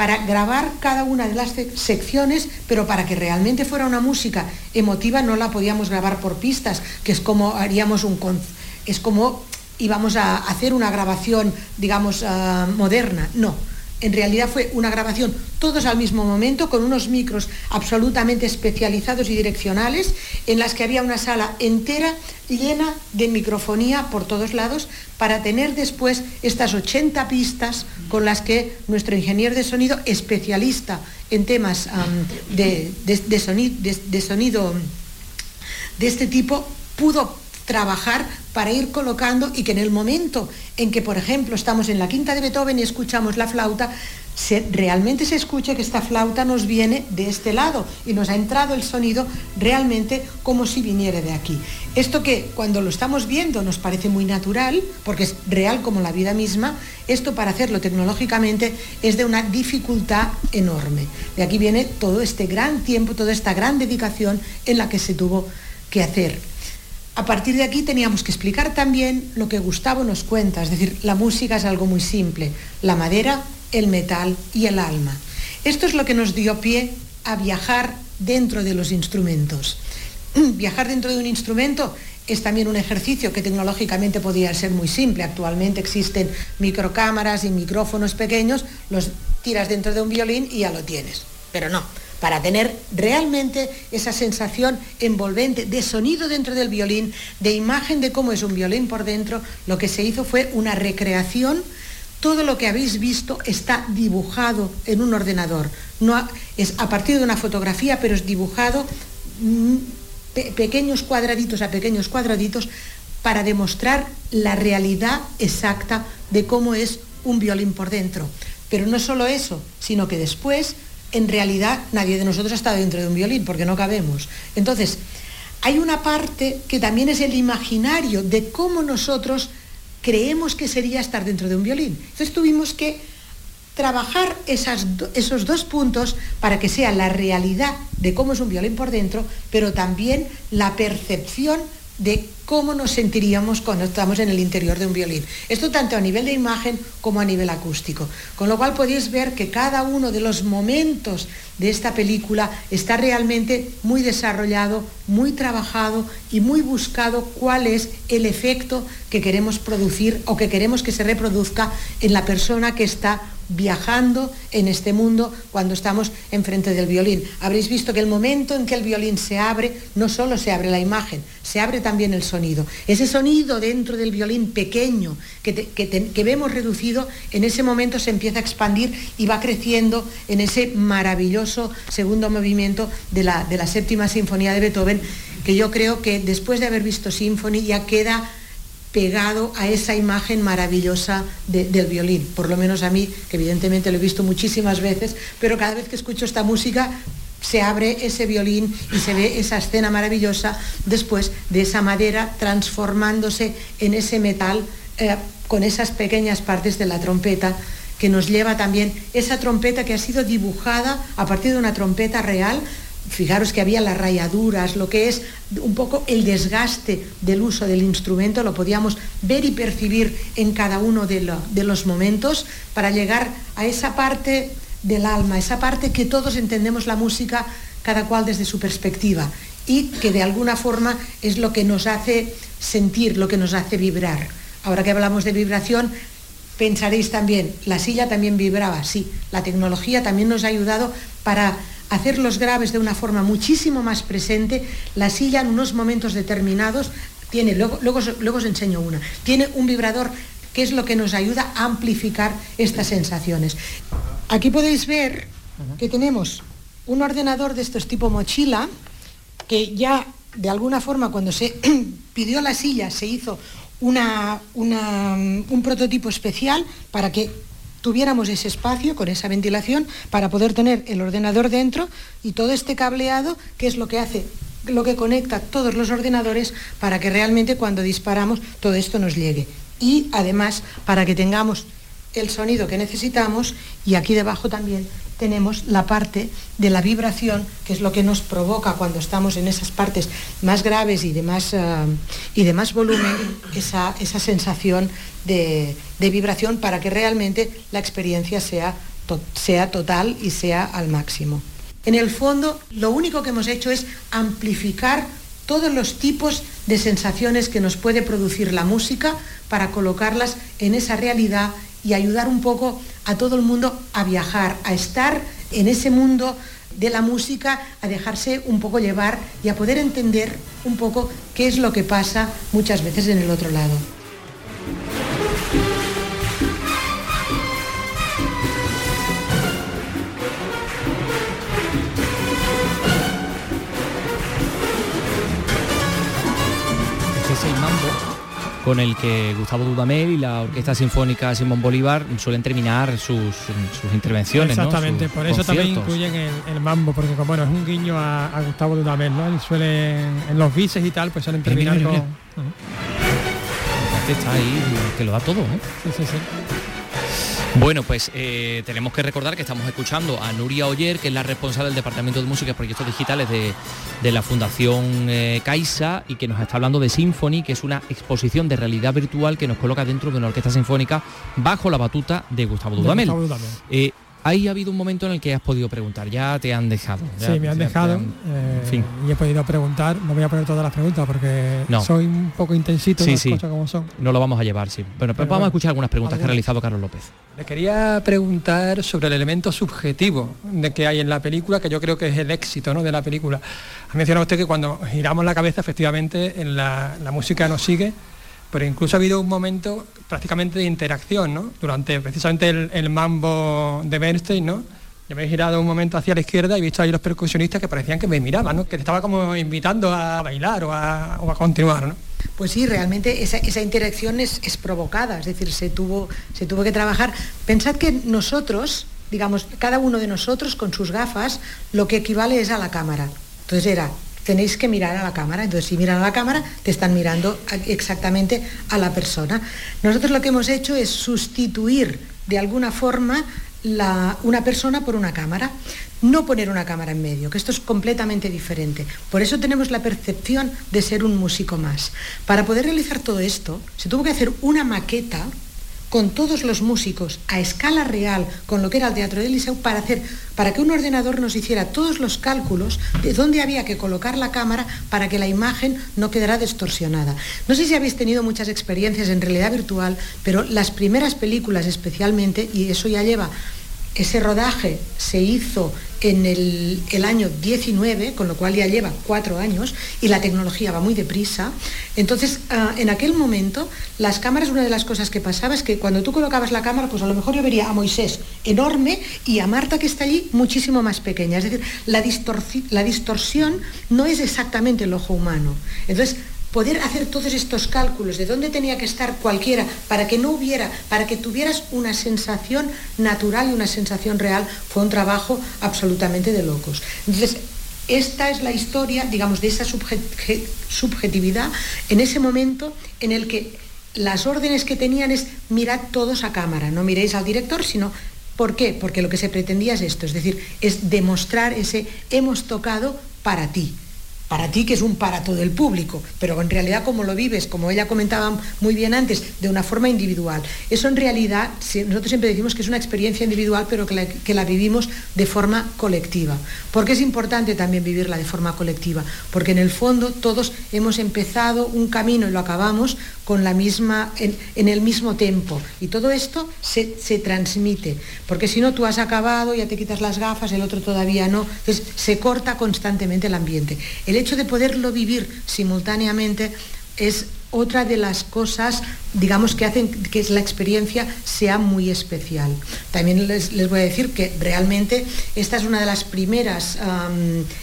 para grabar cada una de las secciones, pero para que realmente fuera una música emotiva no la podíamos grabar por pistas, que es como haríamos un es como íbamos a hacer una grabación, digamos, ah, moderna. No, en realidad fue una grabación todos al mismo momento con unos micros absolutamente especializados y direccionales en las que había una sala entera llena de microfonía por todos lados para tener después estas 80 pistas con las que nuestro ingeniero de sonido especialista en temas de, de sonido de este tipo pudo trabajar para ir colocando y que en el momento en que, por ejemplo, estamos en la quinta de Beethoven y escuchamos la flauta, realmente se escuche que esta flauta nos viene de este lado y nos ha entrado el sonido realmente como si viniera de aquí. Esto que cuando lo estamos viendo nos parece muy natural, porque es real como la vida misma, esto para hacerlo tecnológicamente es de una dificultad enorme. De aquí viene todo este gran tiempo, toda esta gran dedicación en la que se tuvo que hacer. A partir de aquí teníamos que explicar también lo que Gustavo nos cuenta, es decir, la música es algo muy simple, la madera, el metal y el alma. Esto es lo que nos dio pie a viajar dentro de los instrumentos. [clears throat] Viajar dentro de un instrumento es también un ejercicio que tecnológicamente podría ser muy simple. Actualmente existen microcámaras y micrófonos pequeños, los tiras dentro de un violín y ya lo tienes. Pero no, para tener realmente esa sensación envolvente de sonido dentro del violín, de imagen de cómo es un violín por dentro, lo que se hizo fue una recreación. Todo lo que habéis visto está dibujado en un ordenador. No es a partir de una fotografía, pero es dibujado mm, pequeños cuadraditos a pequeños cuadraditos para demostrar la realidad exacta de cómo es un violín por dentro. Pero no solo eso, sino que después en realidad nadie de nosotros ha estado dentro de un violín porque no cabemos. Entonces, hay una parte que también es el imaginario de cómo nosotros creemos que sería estar dentro de un violín. Entonces tuvimos que trabajar esos dos puntos para que sea la realidad de cómo es un violín por dentro, pero también la percepción de cómo nos sentiríamos cuando estamos en el interior de un violín. Esto tanto a nivel de imagen como a nivel acústico. Con lo cual podéis ver que cada uno de los momentos de esta película está realmente muy desarrollado, muy trabajado y muy buscado cuál es el efecto que queremos producir o que queremos que se reproduzca en la persona que está viajando en este mundo cuando estamos enfrente del violín. Habréis visto que el momento en que el violín se abre, no solo se abre la imagen, se abre también el sonido. Ese sonido dentro del violín pequeño que, vemos reducido, en ese momento se empieza a expandir y va creciendo en ese maravilloso segundo movimiento de la, séptima sinfonía de Beethoven, que yo creo que después de haber visto Symphony ya queda pegado a esa imagen maravillosa del violín. Por lo menos a mí, que evidentemente lo he visto muchísimas veces, pero cada vez que escucho esta música se abre ese violín y se ve esa escena maravillosa después de esa madera transformándose en ese metal eh, con esas pequeñas partes de la trompeta que nos lleva también esa trompeta que ha sido dibujada a partir de una trompeta real. Fijaros que había las rayaduras, lo que es un poco el desgaste del uso del instrumento, lo podíamos ver y percibir en cada uno de, los momentos para llegar a esa parte del alma, esa parte que todos entendemos la música, cada cual desde su perspectiva, y que de alguna forma es lo que nos hace sentir, lo que nos hace vibrar. Ahora que hablamos de vibración, pensaréis también, la silla también vibraba, sí, la tecnología también nos ha ayudado para hacer los graves de una forma muchísimo más presente. La silla en unos momentos determinados tiene, luego, luego, luego os enseño una, tiene un vibrador que es lo que nos ayuda a amplificar estas sensaciones. Aquí podéis ver que tenemos un ordenador de estos tipo mochila, que ya de alguna forma cuando se [clears throat] pidió la silla se hizo una, un prototipo especial para que tuviéramos ese espacio con esa ventilación para poder tener el ordenador dentro y todo este cableado que es lo que hace lo que conecta todos los ordenadores para que realmente cuando disparamos todo esto nos llegue. Y además para que tengamos el sonido que necesitamos y aquí debajo también tenemos la parte de la vibración, que es lo que nos provoca cuando estamos en esas partes más graves y de más, eh, y de más volumen, esa, esa sensación de, vibración para que realmente la experiencia sea, sea total y sea al máximo. En el fondo, lo único que hemos hecho es amplificar todos los tipos de sensaciones que nos puede producir la música para colocarlas en esa realidad y ayudar un poco a todo el mundo a viajar, a estar en ese mundo de la música, a dejarse un poco llevar y a poder entender un poco qué es lo que pasa muchas veces en el otro lado. Con el que Gustavo Dudamel y la Orquesta Sinfónica Simón Bolívar suelen terminar sus, intervenciones. Exactamente, por eso también incluyen el, mambo, porque como bueno, es un guiño a, Gustavo Dudamel, ¿no? Y suelen, en los bises y tal, pues suelen terminar con... Este está ahí, que lo da todo, ¿eh? Sí, sí, sí. Bueno, pues eh, tenemos que recordar que estamos escuchando a Nuria Oyer, que es la responsable del Departamento de Música y Proyectos Digitales de, la Fundación eh, Caixa y que nos está hablando de Symphony, que es una exposición de realidad virtual que nos coloca dentro de una orquesta sinfónica bajo la batuta de Gustavo Dudamel. Eh, Ahí ha habido un momento en el que has podido preguntar, ya te han dejado. sí, me han dejado eh, y he podido preguntar, no voy a poner todas las preguntas porque soy un poco intensito sí, sí. como son. No lo vamos a llevar, sí. Bueno, pero, vamos a escuchar algunas preguntas que ha realizado Carlos López. Le quería preguntar sobre el elemento subjetivo de que hay en la película, que yo creo que es el éxito ¿no? de la película. Ha mencionado usted que cuando giramos la cabeza, efectivamente, en la, la música nos sigue pero incluso ha habido un momento prácticamente de interacción, ¿no? Durante precisamente el, mambo de Bernstein, ¿no? Yo me he girado un momento hacia la izquierda y he visto ahí los percusionistas que parecían que me miraban, ¿no? Que te estaba como invitando a bailar o a, continuar, ¿no? Pues sí, realmente esa, interacción es, provocada, es decir, se tuvo, se tuvo que trabajar. Pensad que nosotros, digamos, cada uno de nosotros con sus gafas, lo que equivale es a la cámara. Entonces era tenéis que mirar a la cámara. Entonces, si miran a la cámara, te están mirando exactamente a la persona. Nosotros lo que hemos hecho es sustituir de alguna forma una persona por una cámara, no poner una cámara en medio, que esto es completamente diferente. Por eso tenemos la percepción de ser un músico más. Para poder realizar todo esto, se tuvo que hacer una maqueta con todos los músicos a escala real, con lo que era el Teatro del Liceo, para, hacer, para que un ordenador nos hiciera todos los cálculos de dónde había que colocar la cámara para que la imagen no quedara distorsionada. No sé si habéis tenido muchas experiencias en realidad virtual, pero las primeras películas especialmente, y eso ya lleva ese rodaje se hizo en el, año 19, con lo cual ya lleva cuatro años, y la tecnología va muy deprisa. Entonces, ah, en aquel momento, las cámaras, una de las cosas que pasaba es que cuando tú colocabas la cámara, pues a lo mejor yo vería a Moisés enorme y a Marta que está allí muchísimo más pequeña. Es decir, la, la distorsión no es exactamente el ojo humano. Entonces, poder hacer todos estos cálculos de dónde tenía que estar cualquiera para que no hubiera, para que tuvieras una sensación natural y una sensación real, fue un trabajo absolutamente de locos. Entonces, esta es la historia, digamos, de esa subjetividad en ese momento en el que las órdenes que tenían es mirad todos a cámara, no miréis al director, sino ¿por qué? Porque lo que se pretendía es esto, es decir, es demostrar ese hemos tocado para ti para ti que es un para todo el público, pero en realidad como lo vives, como ella comentaba muy bien antes, de una forma individual. Eso en realidad, nosotros siempre decimos que es una experiencia individual, pero que la, que la vivimos de forma colectiva. ¿Por qué es importante también vivirla de forma colectiva? Porque en el fondo todos hemos empezado un camino y lo acabamos con la misma, en, el mismo tiempo. Y todo esto se, se, transmite, porque si no tú has acabado, ya te quitas las gafas, el otro todavía no. Entonces se corta constantemente el ambiente. Hecho de poderlo vivir simultáneamente es otra de las cosas, digamos, que hacen que la experiencia sea muy especial. También les, voy a decir que realmente esta es una de las primeras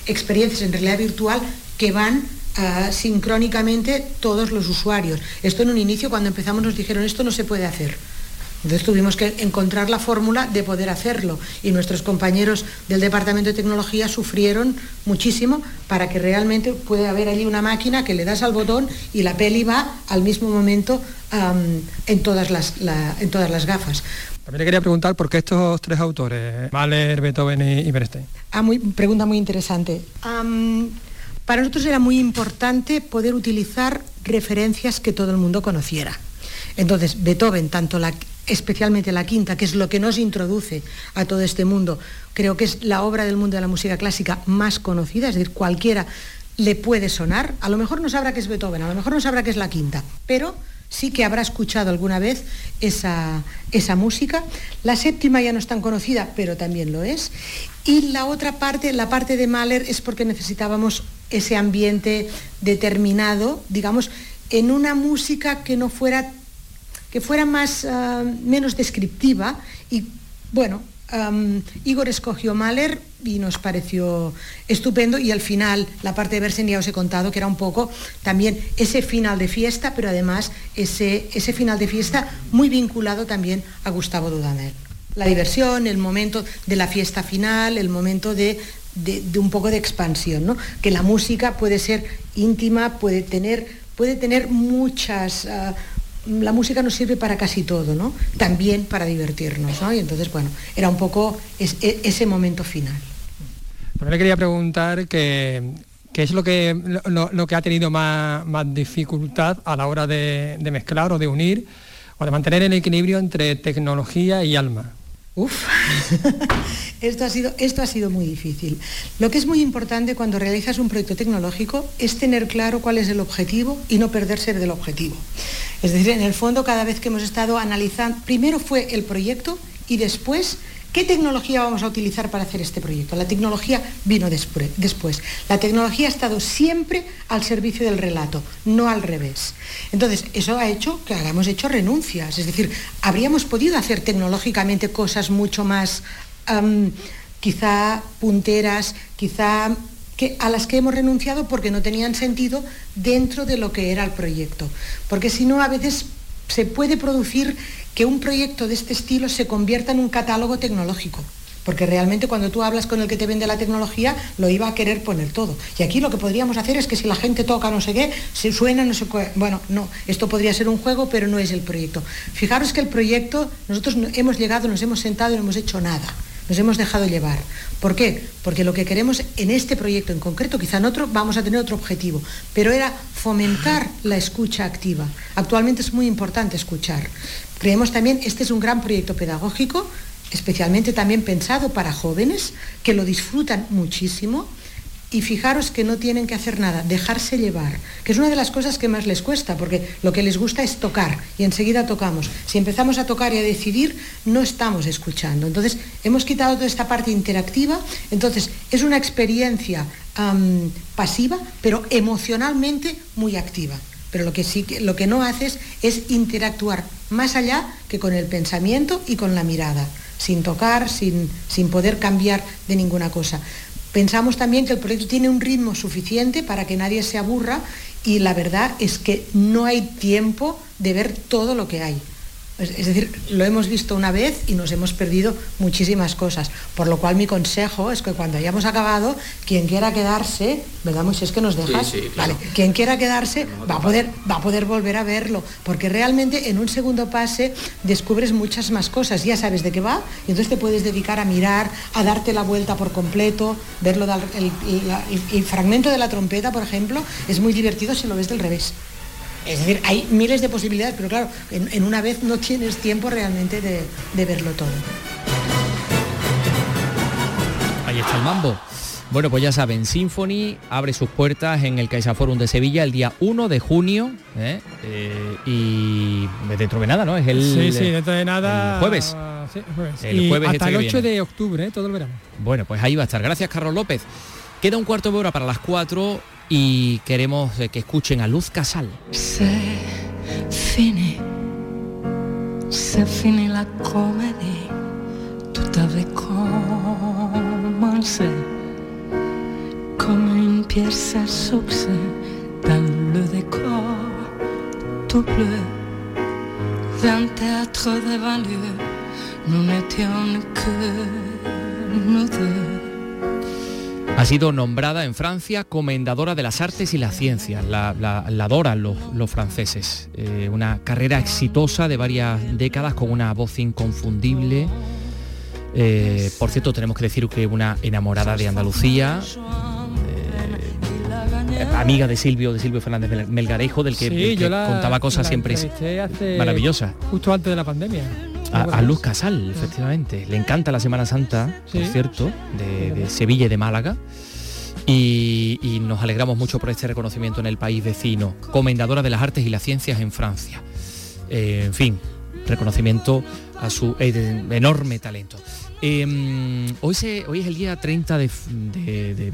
experiencias en realidad virtual que van ah, sincrónicamente todos los usuarios. Esto en un inicio, cuando empezamos, nos dijeron, esto no se puede hacer entonces tuvimos que encontrar la fórmula de poder hacerlo y nuestros compañeros del Departamento de Tecnología sufrieron muchísimo para que realmente pueda haber allí una máquina que le das al botón y la peli va al mismo momento en, todas las, en todas las gafas. También le quería preguntar por qué estos tres autores, Mahler, Beethoven y, Bernstein. Ah, muy, pregunta muy interesante. para nosotros era muy importante poder utilizar referencias que todo el mundo conociera. Entonces, Beethoven, tanto especialmente la quinta, que es lo que nos introduce a todo este mundo, creo que es la obra del mundo de la música clásica más conocida, es decir, cualquiera le puede sonar, a lo mejor no sabrá que es Beethoven, a lo mejor no sabrá que es la quinta, pero sí que habrá escuchado alguna vez esa, esa música. La séptima ya no es tan conocida, pero también lo es. Y la otra parte, la parte de Mahler, es porque necesitábamos ese ambiente determinado, digamos, en una música que no fuera que fuera más, ah, menos descriptiva y bueno, Igor escogió Mahler y nos pareció estupendo y al final la parte de Bersen ya os he contado que era un poco también ese final de fiesta, pero además ese, ese final de fiesta muy vinculado también a Gustavo Dudamel. La diversión, el momento de la fiesta final, el momento de, un poco de expansión, ¿no? que la música puede ser íntima, puede tener, puede tener muchas... Ah, la música nos sirve para casi todo, ¿no? También para divertirnos, ¿no? Y entonces, bueno, era un poco e, ese momento final. Bueno, le quería preguntar qué es lo que, lo, que ha tenido más, dificultad a la hora de mezclar o de unir o de mantener el equilibrio entre tecnología y alma. Uf, [laughs] esto ha, sido, esto ha sido muy difícil. Lo que es muy importante cuando realizas un proyecto tecnológico es tener claro cuál es el objetivo y no perderse del objetivo. Es decir, en el fondo cada vez que hemos estado analizando, primero fue el proyecto y después ¿Qué tecnología vamos a utilizar para hacer este proyecto? La tecnología vino después. La tecnología ha estado siempre al servicio del relato, no al revés. Entonces, eso ha hecho que hayamos hecho renuncias. Es decir, habríamos podido hacer tecnológicamente cosas mucho más, quizá punteras, quizá que, a las que hemos renunciado porque no tenían sentido dentro de lo que era el proyecto. Porque si no, a veces se puede producir que un proyecto de este estilo se convierta en un catálogo tecnológico. Porque realmente cuando tú hablas con el que te vende la tecnología, lo iba a querer poner todo. Y aquí lo que podríamos hacer es que si la gente toca no sé qué, se suena, no sé qué. Bueno, no, esto podría ser un juego, pero no es el proyecto. Fijaros que el proyecto, nosotros hemos llegado, nos hemos sentado y no hemos hecho nada nos hemos dejado llevar. ¿Por qué? Porque lo que queremos en este proyecto en concreto, quizá en otro vamos a tener otro objetivo, pero era fomentar la escucha activa. Actualmente es muy importante escuchar, Creemos también, este es un gran proyecto pedagógico, especialmente también pensado para jóvenes que lo disfrutan muchísimo y fijaros que no tienen que hacer nada, dejarse llevar, que es una de las cosas que más les cuesta, porque lo que les gusta es tocar y enseguida tocamos. Si empezamos a tocar y a decidir, no estamos escuchando. Entonces, hemos quitado toda esta parte interactiva, entonces es una experiencia pasiva, pero emocionalmente muy activa. Pero lo que, sí, lo que no haces es interactuar más allá que con el pensamiento y con la mirada, sin tocar, sin, sin poder cambiar de ninguna cosa. Pensamos también que el proyecto tiene un ritmo suficiente para que nadie se aburra y la verdad es que no hay tiempo de ver todo lo que hay. Es decir, lo hemos visto una vez y nos hemos perdido muchísimas cosas. Por lo cual mi consejo es que cuando hayamos acabado, quien quiera quedarse, ¿verdad, Es que nos dejas? Vale, quien quiera quedarse va a, poder, va a poder volver a verlo, porque realmente en un segundo pase descubres muchas más cosas, ya sabes de qué va, y entonces te puedes dedicar a mirar, a darte la vuelta por completo, verlo, el fragmento de la trompeta, por ejemplo, es muy divertido si lo ves del revés. Es decir, hay miles de posibilidades, pero claro, en, una vez no tienes tiempo realmente de, verlo todo. Ahí está el mambo. Bueno, pues ya saben, Symphony abre sus puertas en el CaixaForum de Sevilla el día 1 de junio ¿eh? Eh, y dentro de nada, ¿no? Es el Sí, sí, dentro de nada. El jueves. El jueves hasta este el 8 de octubre, ¿eh? todo el verano. Bueno, pues ahí va a estar. Gracias, Carlos López. Queda un cuarto de hora para las 4 y queremos eh, que escuchen a Luz Casal. Se fini, se fini la comédie, tout avait commencé comme une pièce à succès dans le décor tout bleu d'un théâtre de banlieue. Nous n'étions que nous deux. Ha sido nombrada en Francia comendadora de las artes y las ciencias, la, adoran los, franceses. Eh, una carrera exitosa de varias décadas con una voz inconfundible. Eh, por cierto, tenemos que decir que una enamorada de Andalucía, eh, amiga de Silvio, de Silvio Fernández Melgarejo, del que, contaba cosas siempre maravillosas. Justo antes de la pandemia. A, Luz Casal, efectivamente. Le encanta la Semana Santa, por cierto, de, Sevilla y de Málaga. Y, nos alegramos mucho por este reconocimiento en el país vecino. Comendadora de las artes y las ciencias en Francia. Eh, en fin, reconocimiento a su enorme talento. Em, hoy, hoy, es el día 30 de,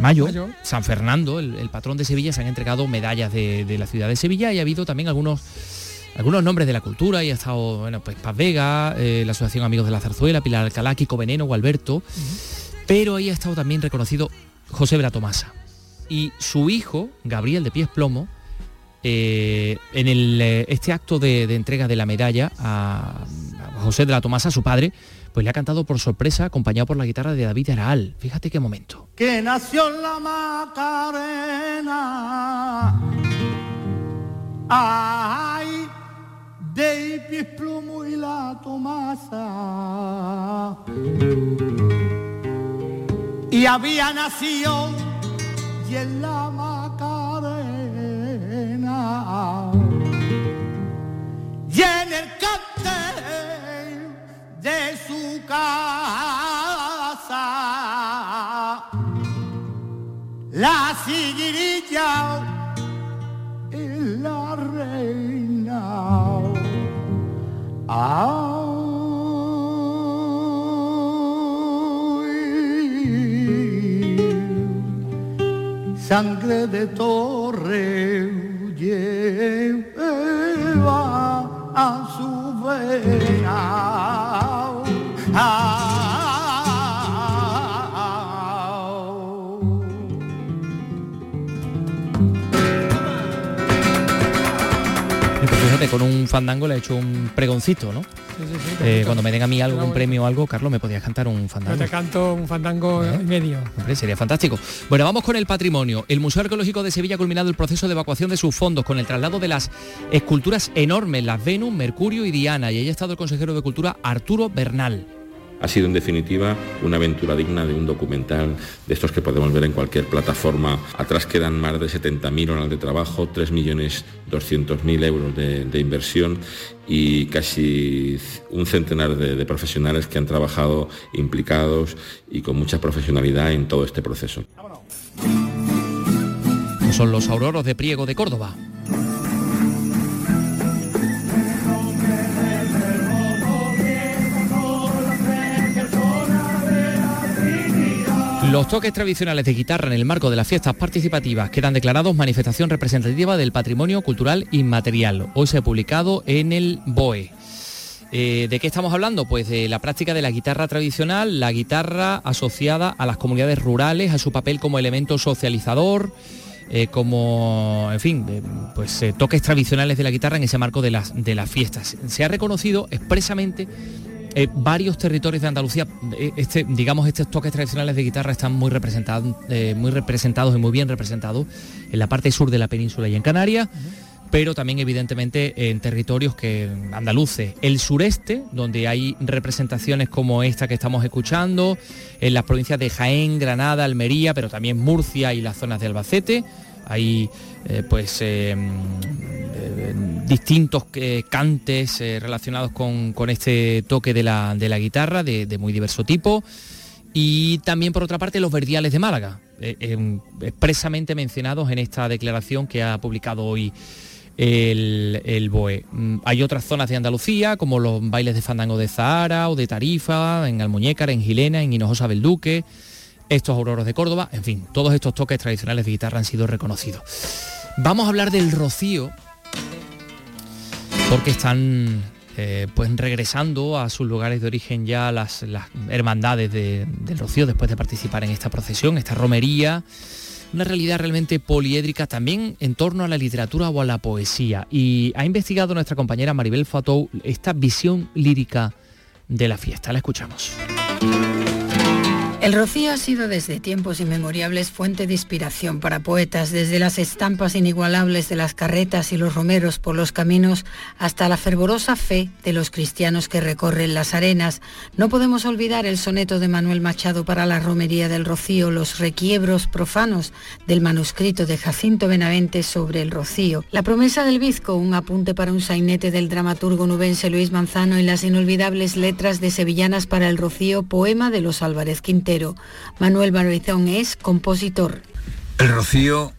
mayo, San Fernando, el, patrón de Sevilla, se han entregado medallas de, la ciudad de Sevilla y ha habido también algunos algunos nombres de la cultura y ha estado, bueno, pues Paz Vega, eh, la Asociación Amigos de la Zarzuela, Pilar Alcalá, Kiko Veneno o Alberto, pero ahí ha estado también reconocido José Bratomasa. Y su hijo, Gabriel de Pies Plomo, eh, en el, eh, este acto de, entrega de la medalla a, José de la Tomasa, su padre, pues le ha cantado por sorpresa, acompañado por la guitarra de David Araal. Fíjate qué momento. Que nació en la Macarena. Ay, de pies plomo y la tomasa. Y había nacido y en la Macarena. Y en el cartel de su casa. La siguirilla y la reina. Sangre de torre lleva a su vena. Con un fandango le he hecho un pregoncito, ¿no? Eh, cuando me den a mí algo, un premio o algo, Carlos, ¿me podías cantar un fandango? Yo te canto un fandango ¿Eh? y medio. Hombre, sería fantástico. Bueno, vamos con el patrimonio. El Museo Arqueológico de Sevilla ha culminado el proceso de evacuación de sus fondos con el traslado de las esculturas enormes, las Venus, Mercurio y Diana. Y ahí ha estado el consejero de Cultura, Arturo Bernal. Ha sido en definitiva una aventura digna de un documental de estos que podemos ver en cualquier plataforma. Atrás quedan más de 70.000 horas de trabajo, 3.200.000 euros de, inversión y casi un centenar de, profesionales que han trabajado implicados y con mucha profesionalidad en todo este proceso. Son los auroros de Priego de Córdoba. Los toques tradicionales de guitarra en el marco de las fiestas participativas quedan declarados manifestación representativa del patrimonio cultural inmaterial. Hoy se ha publicado en el BOE. Eh, ¿De qué estamos hablando? Pues de la práctica de la guitarra tradicional, la guitarra asociada a las comunidades rurales, a su papel como elemento socializador, eh, como, en fin, pues eh, toques tradicionales de la guitarra en ese marco de las, de las fiestas. Se ha reconocido expresamente eh, varios territorios de Andalucía, eh, este, digamos, estos toques tradicionales de guitarra están muy representados, eh, muy representados y muy bien representados en la parte sur de la península y en Canarias. pero también evidentemente en territorios que andaluces, el sureste, donde hay representaciones como esta que estamos escuchando, en las provincias de Jaén, Granada, Almería, pero también Murcia y las zonas de Albacete, hay eh, pues eh, eh, distintos cantes relacionados con, este toque de la, guitarra de, muy diverso tipo y también por otra parte los verdiales de Málaga, expresamente mencionados en esta declaración que ha publicado hoy el, el, BOE. Mm, hay otras zonas de Andalucía, como los bailes de fandango de Zahara o de Tarifa, en Almuñécar, en Gilena, en Hinojosa Belduque, estos auroros de Córdoba, en fin, todos estos toques tradicionales de guitarra han sido reconocidos. Vamos a hablar del rocío, porque están eh, pues regresando a sus lugares de origen ya las, hermandades del rocío después de participar en esta procesión, esta romería, una realidad realmente poliédrica también en torno a la literatura o a la poesía. Y ha investigado nuestra compañera Maribel Fatou esta visión lírica de la fiesta. La escuchamos. El rocío ha sido desde tiempos inmemoriales fuente de inspiración para poetas, desde las estampas inigualables de las carretas y los romeros por los caminos hasta la fervorosa fe de los cristianos que recorren las arenas. No podemos olvidar el soneto de Manuel Machado para la romería del rocío, los requiebros profanos del manuscrito de Jacinto Benavente sobre el rocío, la promesa del bizco, un apunte para un sainete del dramaturgo nubense Luis Manzano y las inolvidables letras de Sevillanas para el rocío, poema de los Álvarez Quintero Manuel Barbizón es compositor. El Rocío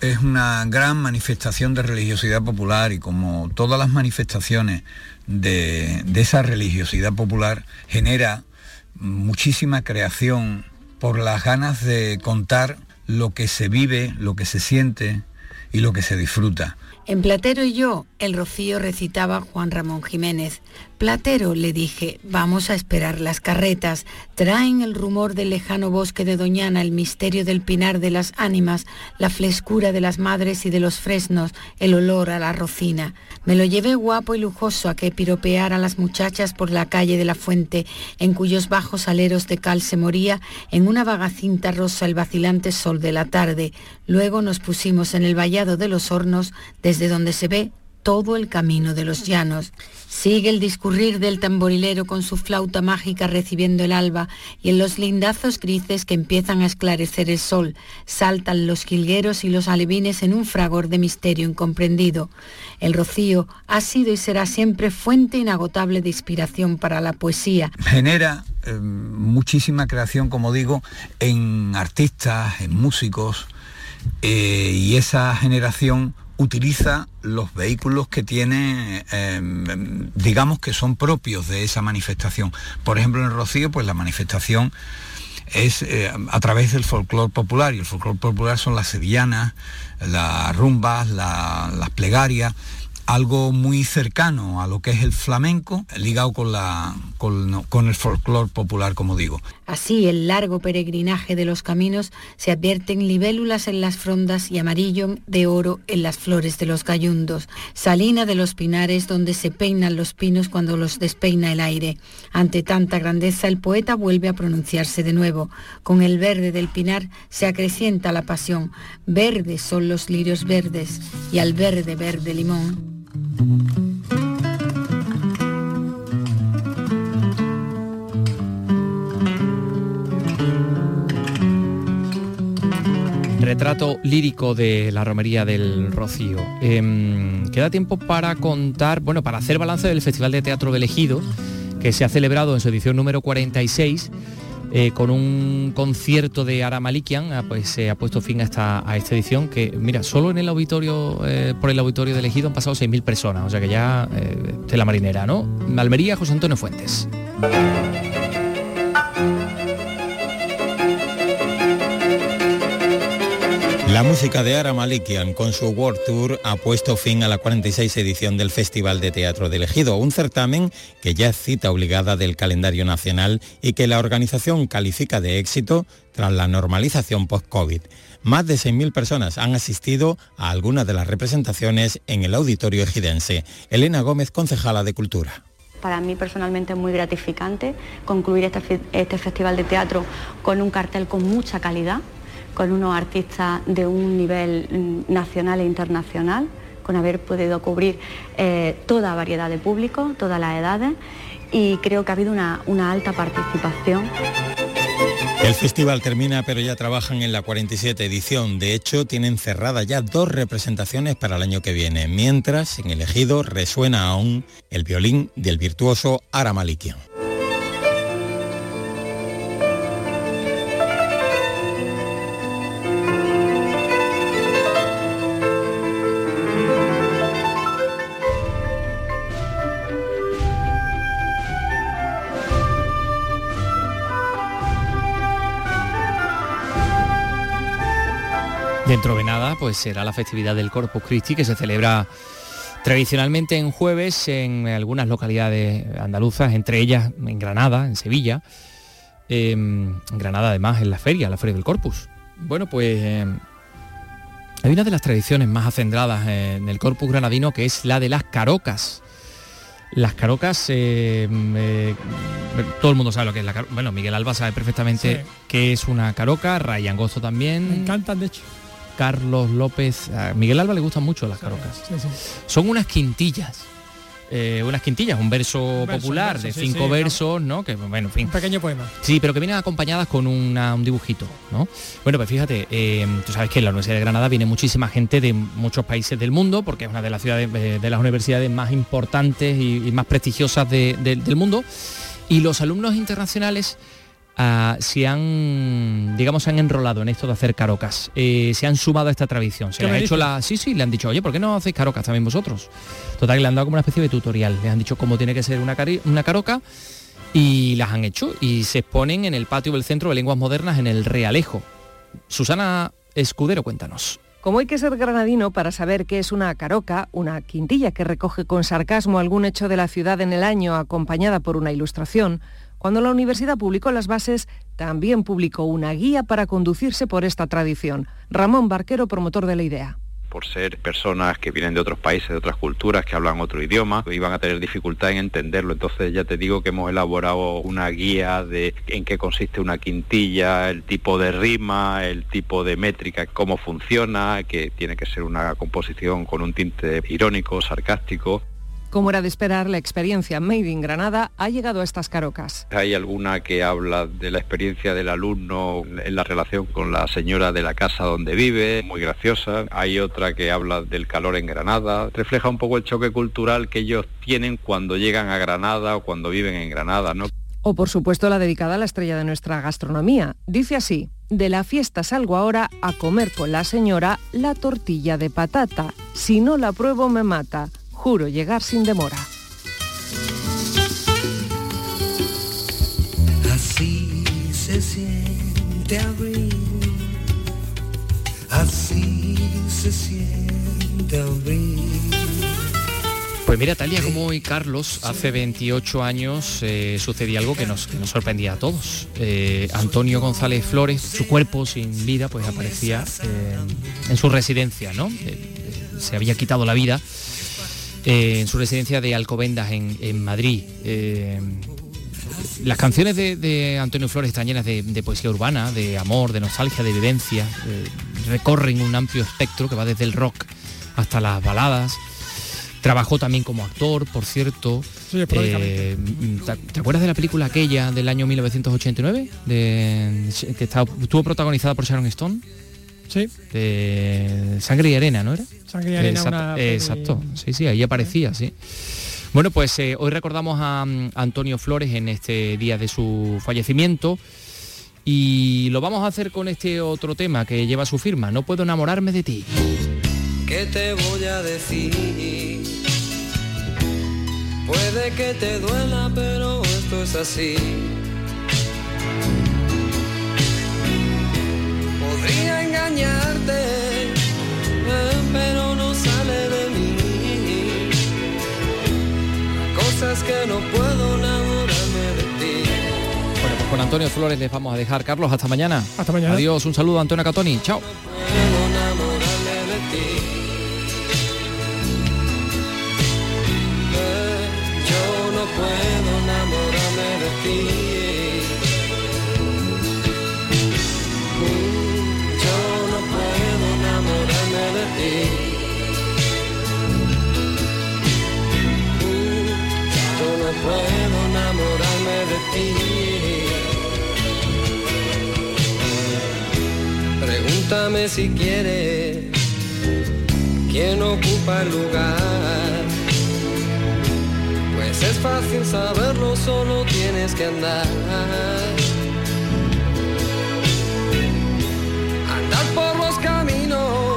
es una gran manifestación de religiosidad popular y como todas las manifestaciones de, de esa religiosidad popular genera muchísima creación por las ganas de contar lo que se vive, lo que se siente y lo que se disfruta. En Platero y yo, el rocío recitaba Juan Ramón Jiménez. Platero, le dije, vamos a esperar las carretas. Traen el rumor del lejano bosque de Doñana, el misterio del pinar de las ánimas, la frescura de las madres y de los fresnos, el olor a la rocina. Me lo llevé guapo y lujoso a que piropeara a las muchachas por la calle de la fuente, en cuyos bajos aleros de cal se moría en una vaga cinta rosa el vacilante sol de la tarde. Luego nos pusimos en el vallado de los hornos, desde donde se ve todo el camino de los llanos. Sigue el discurrir del tamborilero con su flauta mágica recibiendo el alba y en los lindazos grises que empiezan a esclarecer el sol saltan los jilgueros y los alevines en un fragor de misterio incomprendido. El rocío ha sido y será siempre fuente inagotable de inspiración para la poesía. Genera eh, muchísima creación, como digo, en artistas, en músicos eh, y esa generación utiliza los vehículos que tiene, em, digamos que son propios de esa manifestación. Por ejemplo, en Rocío, pues la manifestación es eh, a través del folclore popular, y el folclore popular son las sevillanas, las rumbas, las plegarias, algo muy cercano a lo que es el flamenco, ligado con, la, con, el folclore popular, como digo. Así, el largo peregrinaje de los caminos se advierten libélulas en las frondas y amarillo de oro en las flores de los gallundos, salina de los pinares donde se peinan los pinos cuando los despeina el aire. Ante tanta grandeza, el poeta vuelve a pronunciarse de nuevo. Con el verde del pinar se acrecienta la pasión. Verdes son los lirios verdes y al verde verde limón Retrato lírico de la romería del Rocío. Em, queda tiempo para contar, bueno, para hacer balance del Festival de Teatro de Elegido, que se ha celebrado en su edición número 46 eh, con un concierto de Ara Malikian, ah, pues se ha puesto fin a esta, a esta edición que, mira, solo en el auditorio, eh, por el auditorio de elegido han pasado 6.000 personas, o sea que ya eh, de la marinera, ¿no? Almería, José Antonio Fuentes. La música de Ara Malikian con su World Tour ha puesto fin a la 46 edición del Festival de Teatro de Elegido, un certamen que ya es cita obligada del calendario nacional y que la organización califica de éxito tras la normalización post-COVID. Más de 6.000 personas han asistido a algunas de las representaciones en el auditorio ejidense. Elena Gómez, concejala de Cultura para mí personalmente es muy gratificante concluir este, este, festival de teatro con un cartel con mucha calidad, con unos artistas de un nivel mm, nacional e internacional, con haber podido cubrir eh, toda variedad de público, todas las edades y creo que ha habido una, una alta participación. El festival termina, pero ya trabajan en la 47 edición. De hecho, tienen cerradas ya dos representaciones para el año que viene, mientras en el ejido resuena aún el violín del virtuoso Ara Malikian. Dentro de nada, pues será la festividad del Corpus Christi que se celebra tradicionalmente en jueves en algunas localidades andaluzas, entre ellas en Granada, en Sevilla. Em, en Granada además en la feria, la Feria del Corpus. Bueno, pues em, hay una de las tradiciones más acendradas en el Corpus granadino que es la de las carocas. Las carocas, em, eh, todo el mundo sabe lo que es la caroca. Bueno, Miguel Alba sabe perfectamente qué es una caroca, Ray Angosto también. Me encantan, de hecho. Carlos López. A Miguel Alba le gustan mucho las carocas. Son unas quintillas. Eh, unas quintillas, un verso popular de cinco versos, ¿no? Que bueno, en fin. Un pequeño poema. Sí, pero que vienen acompañadas con un dibujito, ¿no? Bueno, pues fíjate, eh, tú sabes que en la Universidad de Granada viene muchísima gente de muchos países del mundo, porque es una de las ciudades, eh, de las universidades más importantes y, más prestigiosas del mundo. Y los alumnos internacionales Se han, digamos, se han enrolado en esto de hacer carocas. Eh, se han sumado a esta tradición. Se le ha hecho la. Sí, sí, le han dicho, oye, ¿por qué no hacéis carocas también vosotros? Total, le han dado como una especie de tutorial. Le han dicho cómo tiene que ser una, una caroca y las han hecho y se exponen en el patio del Centro de Lenguas Modernas en el Realejo. Susana Escudero, cuéntanos. Como hay que ser granadino para saber qué es una caroca, una quintilla que recoge con sarcasmo algún hecho de la ciudad en el año acompañada por una ilustración, cuando la universidad publicó las bases, también publicó una guía para conducirse por esta tradición. Ramón Barquero, promotor de la idea por ser personas que vienen de otros países, de otras culturas, que hablan otro idioma, iban a tener dificultad en entenderlo. Entonces ya te digo que hemos elaborado una guía de en qué consiste una quintilla, el tipo de rima, el tipo de métrica, cómo funciona, que tiene que ser una composición con un tinte irónico, sarcástico. Como era de esperar, la experiencia Made in Granada ha llegado a estas carocas. Hay alguna que habla de la experiencia del alumno en la relación con la señora de la casa donde vive, muy graciosa. Hay otra que habla del calor en Granada. Refleja un poco el choque cultural que ellos tienen cuando llegan a Granada o cuando viven en Granada, ¿no? O por supuesto la dedicada a la estrella de nuestra gastronomía. Dice así, de la fiesta salgo ahora a comer con la señora la tortilla de patata. Si no la pruebo me mata. Juro llegar sin demora. Así se siente abril, así se siente abril. Pues mira, Talia, como hoy Carlos, hace 28 años eh, sucedía algo que nos, sorprendía a todos. Eh, Antonio González Flores, su cuerpo sin vida, pues aparecía eh, en su residencia, ¿no? se había quitado la vida eh, en su residencia de Alcobendas en, Madrid. Eh, las canciones de, Antonio Flores están llenas de, poesía urbana, de amor, de nostalgia, de vivencia. Eh, recorren un amplio espectro que va desde el rock hasta las baladas. Trabajó también como actor, por cierto. ¿te, acuerdas de la película aquella del año 1989? que estuvo protagonizada por Sharon Stone? Sí. De Sangre y Arena, ¿no era? Sangre y Arena. Exacto, exacto. sí, sí, ahí aparecía, sí. Bueno, pues eh, hoy recordamos a, mm, Antonio Flores en este día de su fallecimiento y lo vamos a hacer con este otro tema que lleva su firma, No puedo enamorarme de ti. ¿Qué te voy a decir? Puede que te duela, pero esto es así. Podría engañarte, eh, pero no sale de mí. Cosas que no puedo enamorarme de ti. Bueno, pues con Antonio Flores les vamos a dejar. Carlos, hasta mañana. Hasta mañana. Adiós, un saludo a Antonio Catoni. Chao. Eh, Yo no puedo enamorarme de ti. puedo enamorarme de ti. Pregúntame si quieres quién ocupa el lugar. Pues es fácil saberlo, solo tienes que andar. Andar por los caminos